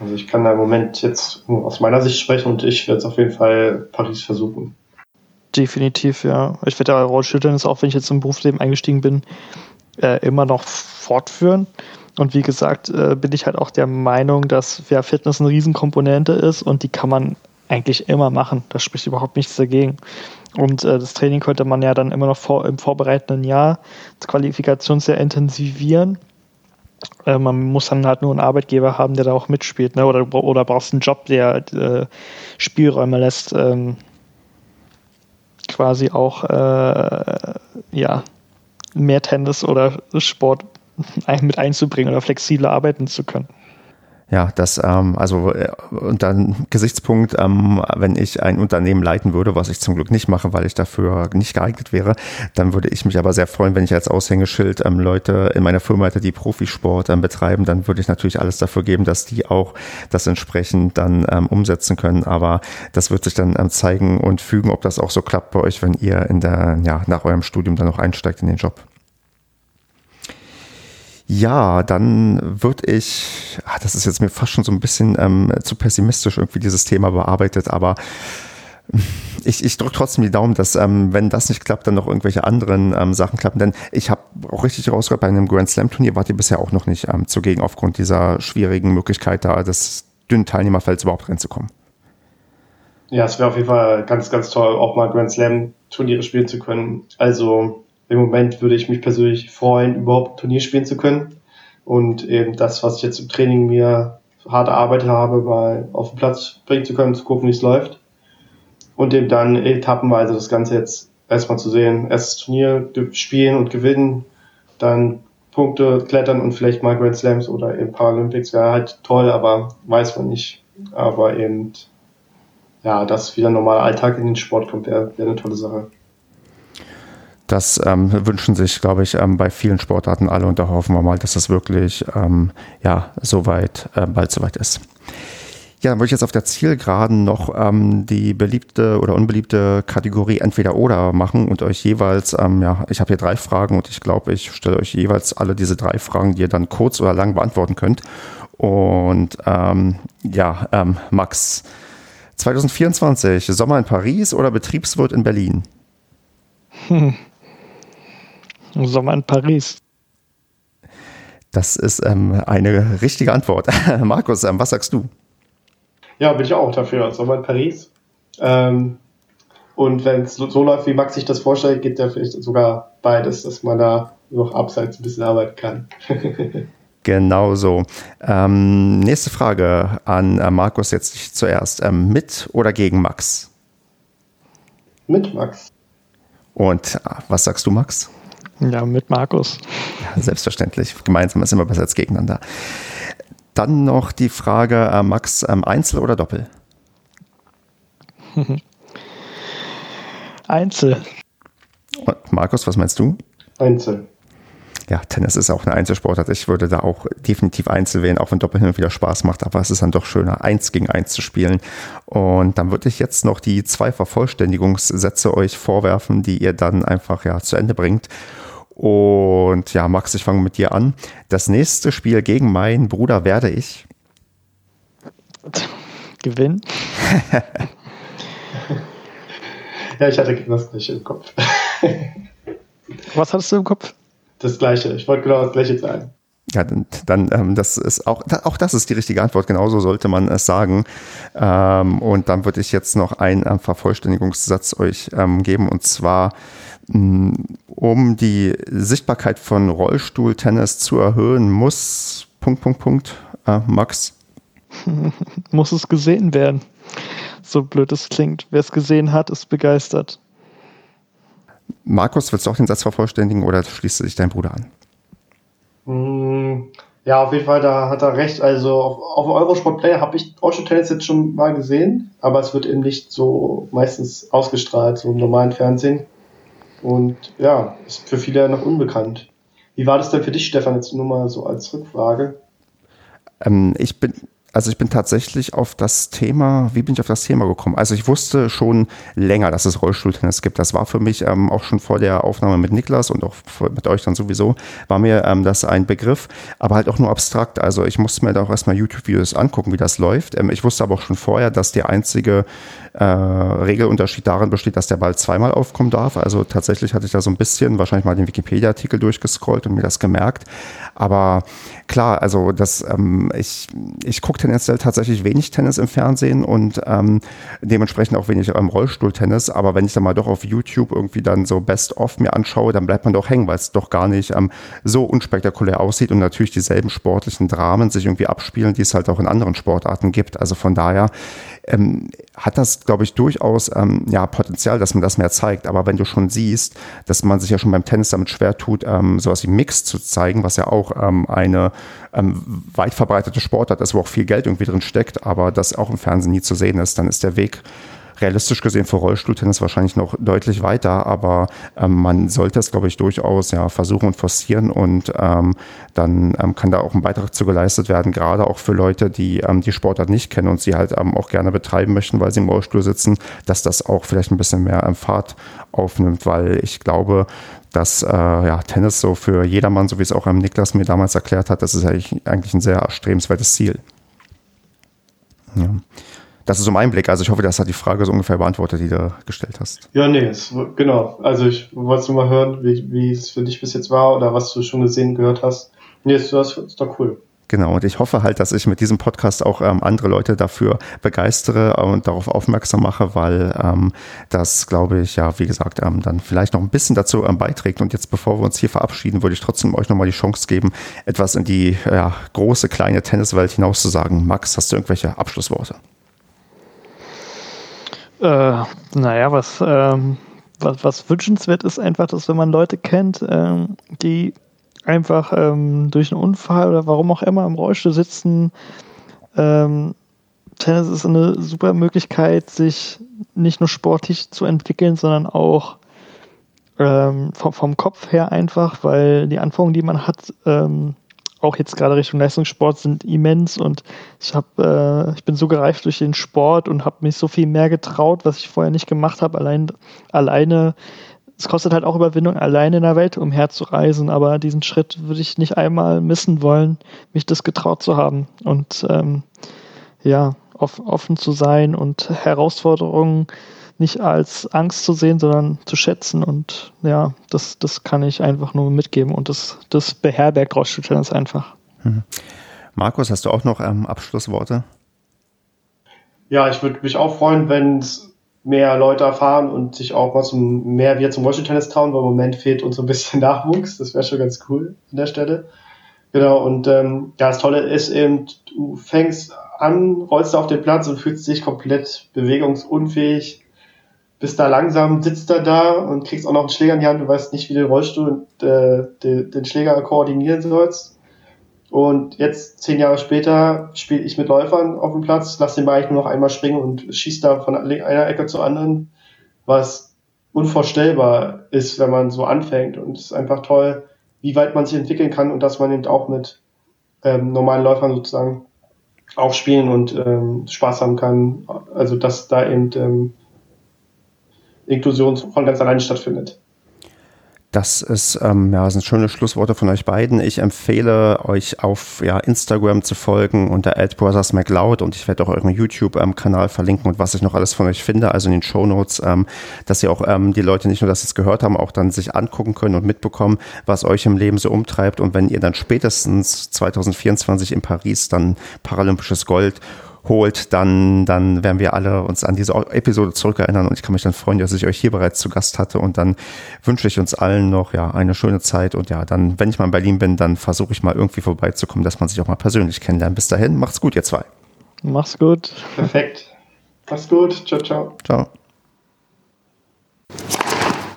Also ich kann da im Moment jetzt nur aus meiner Sicht sprechen und ich werde es auf jeden Fall Paris versuchen. Definitiv, ja. Ich werde ja Rollstuhltennis, auch wenn ich jetzt im Berufsleben eingestiegen bin, äh, immer noch fortführen. Und wie gesagt, äh, bin ich halt auch der Meinung, dass ja, Fitness eine Riesenkomponente ist und die kann man eigentlich immer machen. Da spricht überhaupt nichts dagegen. Und äh, das Training könnte man ja dann immer noch vor, im vorbereitenden Jahr, das Qualifikationsjahr intensivieren äh, man muss dann halt nur einen Arbeitgeber haben, der da auch mitspielt, ne? Oder, oder brauchst einen Job, der äh, Spielräume lässt, ähm, quasi auch äh, ja, mehr Tennis oder Sport mit einzubringen oder flexibler arbeiten zu können. Ja, das, ähm, also äh, unter Gesichtspunkt, ähm, wenn ich ein Unternehmen leiten würde, was ich zum Glück nicht mache, weil ich dafür nicht geeignet wäre, dann würde ich mich aber sehr freuen, wenn ich als Aushängeschild ähm, Leute in meiner Firma hätte, die Profisport ähm, betreiben, dann würde ich natürlich alles dafür geben, dass die auch das entsprechend dann ähm, umsetzen können. Aber das wird sich dann ähm, zeigen und fügen, ob das auch so klappt bei euch, wenn ihr in der, ja, nach eurem Studium dann noch einsteigt in den Job. Ja, dann würde ich, ach, das ist jetzt mir fast schon so ein bisschen ähm, zu pessimistisch irgendwie dieses Thema bearbeitet, aber ich, ich drücke trotzdem die Daumen, dass ähm, wenn das nicht klappt, dann noch irgendwelche anderen ähm, Sachen klappen. Denn ich habe auch richtig rausgehört, bei einem Grand Slam Turnier wart ihr bisher auch noch nicht ähm, zugegen aufgrund dieser schwierigen Möglichkeit da des dünnen Teilnehmerfelds überhaupt reinzukommen. Ja, es wäre auf jeden Fall ganz, ganz toll, auch mal Grand Slam Turniere spielen zu können. Also im Moment würde ich mich persönlich freuen, überhaupt ein Turnier spielen zu können und eben das, was ich jetzt im Training mir hart erarbeitet habe, mal auf den Platz bringen zu können, zu gucken, wie es läuft und eben dann etappenweise das Ganze jetzt erstmal zu sehen. Erstes Turnier spielen und gewinnen, dann Punkte klettern und vielleicht mal Grand Slams oder eben Paralympics wäre halt toll, aber weiß man nicht. Aber eben, ja, dass wieder ein normaler Alltag in den Sport kommt, wäre wär eine tolle Sache. Das ähm, wünschen sich, glaube ich, ähm, bei vielen Sportarten alle und da hoffen wir mal, dass das wirklich ähm, ja, soweit, äh, bald soweit ist. Ja, dann würde ich jetzt auf der Zielgeraden noch ähm, die beliebte oder unbeliebte Kategorie entweder oder machen und euch jeweils, ähm, ja, ich habe hier drei Fragen und ich glaube, ich stelle euch jeweils alle diese drei Fragen, die ihr dann kurz oder lang beantworten könnt. Und ähm, ja, ähm, Max, 2024, Sommer in Paris oder Betriebswirt in Berlin? Hm. <laughs> Sommer in Paris. Das ist ähm, eine richtige Antwort. <laughs> Markus, ähm, was sagst du? Ja, bin ich auch dafür. Sommer in Paris. Ähm, und wenn es so, so, läuft, wie Max sich das vorstellt, geht ja vielleicht sogar beides, dass man da noch abseits ein bisschen arbeiten kann. <laughs> Genau so. Ähm, nächste Frage an äh, Markus jetzt zuerst. Ähm, mit oder gegen Max? Mit Max. Und äh, was sagst du, Max? Ja, mit Markus. Ja, selbstverständlich. Gemeinsam ist immer besser als gegeneinander. Dann noch die Frage, äh, Max, ähm, Einzel oder Doppel? <laughs> Einzel. Und Markus, was meinst du? Einzel. Ja, Tennis ist auch eine Einzelsportart. Ich würde da auch definitiv Einzel wählen, auch wenn Doppel hin und wieder Spaß macht. Aber es ist dann doch schöner, eins gegen eins zu spielen. Und dann würde ich jetzt noch die zwei Vervollständigungssätze euch vorwerfen, die ihr dann einfach ja zu Ende bringt. Und ja, Max, ich fange mit dir an. Das nächste Spiel gegen meinen Bruder werde ich gewinnen. ja, ich hatte genau das gleiche im Kopf. Was hattest du im Kopf? Das gleiche. Ich wollte genau das gleiche sagen. Ja, dann, dann ähm, das ist auch, auch das ist die richtige Antwort. Genauso sollte man es sagen. Ähm, und dann würde ich jetzt noch einen ähm, Vervollständigungssatz euch ähm, geben. Und zwar, mh, mm, um die Sichtbarkeit von Rollstuhltennis zu erhöhen, muss Punkt, Punkt, Punkt, äh, Max. <laughs> muss es gesehen werden. So blöd es klingt. Wer es gesehen hat, ist begeistert. Markus, willst du auch den Satz vervollständigen oder schließt sich dein Bruder an? Mm, ja, auf jeden Fall, da hat er recht. Also auf, auf dem Eurosport Player habe ich Ocean Tennis jetzt schon mal gesehen, aber es wird eben nicht so meistens ausgestrahlt, so im normalen Fernsehen. Und ja, ist für viele noch unbekannt. Wie war das denn für dich, Stefan, jetzt nur mal so als Rückfrage? Ähm, ich bin also ich bin tatsächlich auf das Thema, wie bin ich auf das Thema gekommen? Also ich wusste schon länger, dass es Rollstuhltennis gibt. Das war für mich ähm, auch schon vor der Aufnahme mit Niklas und auch mit euch dann sowieso, war mir ähm, das ein Begriff, aber halt auch nur abstrakt. Also ich musste mir da auch erstmal YouTube-Videos angucken, wie das läuft. Ähm, ich wusste aber auch schon vorher, dass der einzige äh, Regelunterschied darin besteht, dass der Ball zweimal aufkommen darf. Also tatsächlich hatte ich da so ein bisschen wahrscheinlich mal den Wikipedia-Artikel durchgescrollt und mir das gemerkt. Aber klar, also das, ähm, ich, ich gucke tendenziell tatsächlich wenig Tennis im Fernsehen und ähm, dementsprechend auch wenig ähm, Rollstuhltennis. Aber wenn ich dann mal doch auf YouTube irgendwie dann so Best-of mir anschaue, dann bleibt man doch hängen, weil es doch gar nicht ähm, so unspektakulär aussieht und natürlich dieselben sportlichen Dramen sich irgendwie abspielen, die es halt auch in anderen Sportarten gibt. Also von daher ähm, hat das, glaube ich, durchaus ähm, ja, Potenzial, dass man das mehr zeigt. Aber wenn du schon siehst, dass man sich ja schon beim Tennis damit schwer tut, ähm, sowas wie Mix zu zeigen, was ja auch ähm, eine ähm, weit verbreitete Sportart ist, wo auch viel Geld irgendwie drin steckt, aber das auch im Fernsehen nie zu sehen ist, dann ist der Weg realistisch gesehen für Rollstuhltennis wahrscheinlich noch deutlich weiter, aber ähm, man sollte es, glaube ich, durchaus ja versuchen und forcieren und ähm, dann ähm, kann da auch ein Beitrag zu geleistet werden, gerade auch für Leute, die ähm, die Sportart nicht kennen und sie halt ähm, auch gerne betreiben möchten, weil sie im Rollstuhl sitzen, dass das auch vielleicht ein bisschen mehr ähm, Fahrt aufnimmt, weil ich glaube, dass äh, ja, Tennis so für jedermann, so wie es auch Niklas mir damals erklärt hat, das ist eigentlich, eigentlich ein sehr erstrebenswertes Ziel. Ja. Das ist so mein Blick. Also ich hoffe, das hat die Frage so ungefähr beantwortet, die du gestellt hast. Ja, nee, es, genau. Also ich wollte nur mal hören, wie, wie es für dich bis jetzt war oder was du schon gesehen, gehört hast. Nee, das ist doch cool. Genau, und ich hoffe halt, dass ich mit diesem Podcast auch ähm, andere Leute dafür begeistere und darauf aufmerksam mache, weil ähm, das, glaube ich, ja, wie gesagt, ähm, dann vielleicht noch ein bisschen dazu ähm, beiträgt. Und jetzt, bevor wir uns hier verabschieden, würde ich trotzdem euch nochmal die Chance geben, etwas in die ja, große, kleine Tenniswelt hinaus zu sagen. Max, hast du irgendwelche Abschlussworte? Äh, naja, was, ähm, was, was wünschenswert ist einfach, dass wenn man Leute kennt, ähm, die einfach ähm, durch einen Unfall oder warum auch immer im Rollstuhl sitzen, ähm, Tennis ist eine super Möglichkeit, sich nicht nur sportlich zu entwickeln, sondern auch ähm, vom, vom, Kopf her einfach, weil die Anforderungen, die man hat, ähm, auch jetzt gerade Richtung Leistungssport sind immens und ich habe, äh, ich bin so gereift durch den Sport und habe mich so viel mehr getraut, was ich vorher nicht gemacht habe. Allein, alleine, es kostet halt auch Überwindung, alleine in der Welt umherzureisen, aber diesen Schritt würde ich nicht einmal missen wollen, mich das getraut zu haben und ähm, ja, offen zu sein und Herausforderungen nicht als Angst zu sehen, sondern zu schätzen. Und ja, das, das kann ich einfach nur mitgeben. Und das, das beherbergt Rollstuhl-Tennis einfach. Mhm. Markus, hast du auch noch ähm, Abschlussworte? Ja, ich würde mich auch freuen, wenn es mehr Leute erfahren und sich auch mal zum, mehr wir zum Rollstuhl-Tennis trauen, weil im Moment fehlt uns so ein bisschen <laughs> Nachwuchs. Das wäre schon ganz cool an der Stelle. Genau, und ähm, ja, das Tolle ist eben, du fängst an, rollst auf den Platz und fühlst dich komplett bewegungsunfähig bist da langsam, sitzt da da und kriegst auch noch einen Schläger in die Hand, du weißt nicht, wie du den Rollstuhl und äh, den, den Schläger koordinieren sollst. Und jetzt, zehn Jahre später, spiele ich mit Läufern auf dem Platz, lasse den Ball eigentlich nur noch einmal springen und schieße da von einer Ecke zur anderen, was unvorstellbar ist, wenn man so anfängt. Und es ist einfach toll, wie weit man sich entwickeln kann und dass man eben auch mit ähm, normalen Läufern sozusagen auch spielen und ähm, Spaß haben kann. Also dass da eben ähm, Inklusion von ganz alleine stattfindet. Das ist ähm, ja, sind schöne Schlussworte von euch beiden. Ich empfehle euch auf ja, Instagram zu folgen unter @brothersmacleod und ich werde auch euren YouTube-Kanal verlinken und was ich noch alles von euch finde, also in den Show Notes, ähm, dass ihr auch ähm, die Leute nicht nur das jetzt gehört haben, auch dann sich angucken können und mitbekommen, was euch im Leben so umtreibt und wenn ihr dann spätestens 2024 in Paris dann paralympisches Gold holt, dann, dann werden wir alle uns an diese Episode zurückerinnern und ich kann mich dann freuen, dass ich euch hier bereits zu Gast hatte und dann wünsche ich uns allen noch ja eine schöne Zeit und ja, dann, wenn ich mal in Berlin bin, dann versuche ich mal irgendwie vorbeizukommen, dass man sich auch mal persönlich kennenlernt. Bis dahin, macht's gut, ihr zwei. Mach's gut. Perfekt. Mach's gut. Ciao, ciao. Ciao.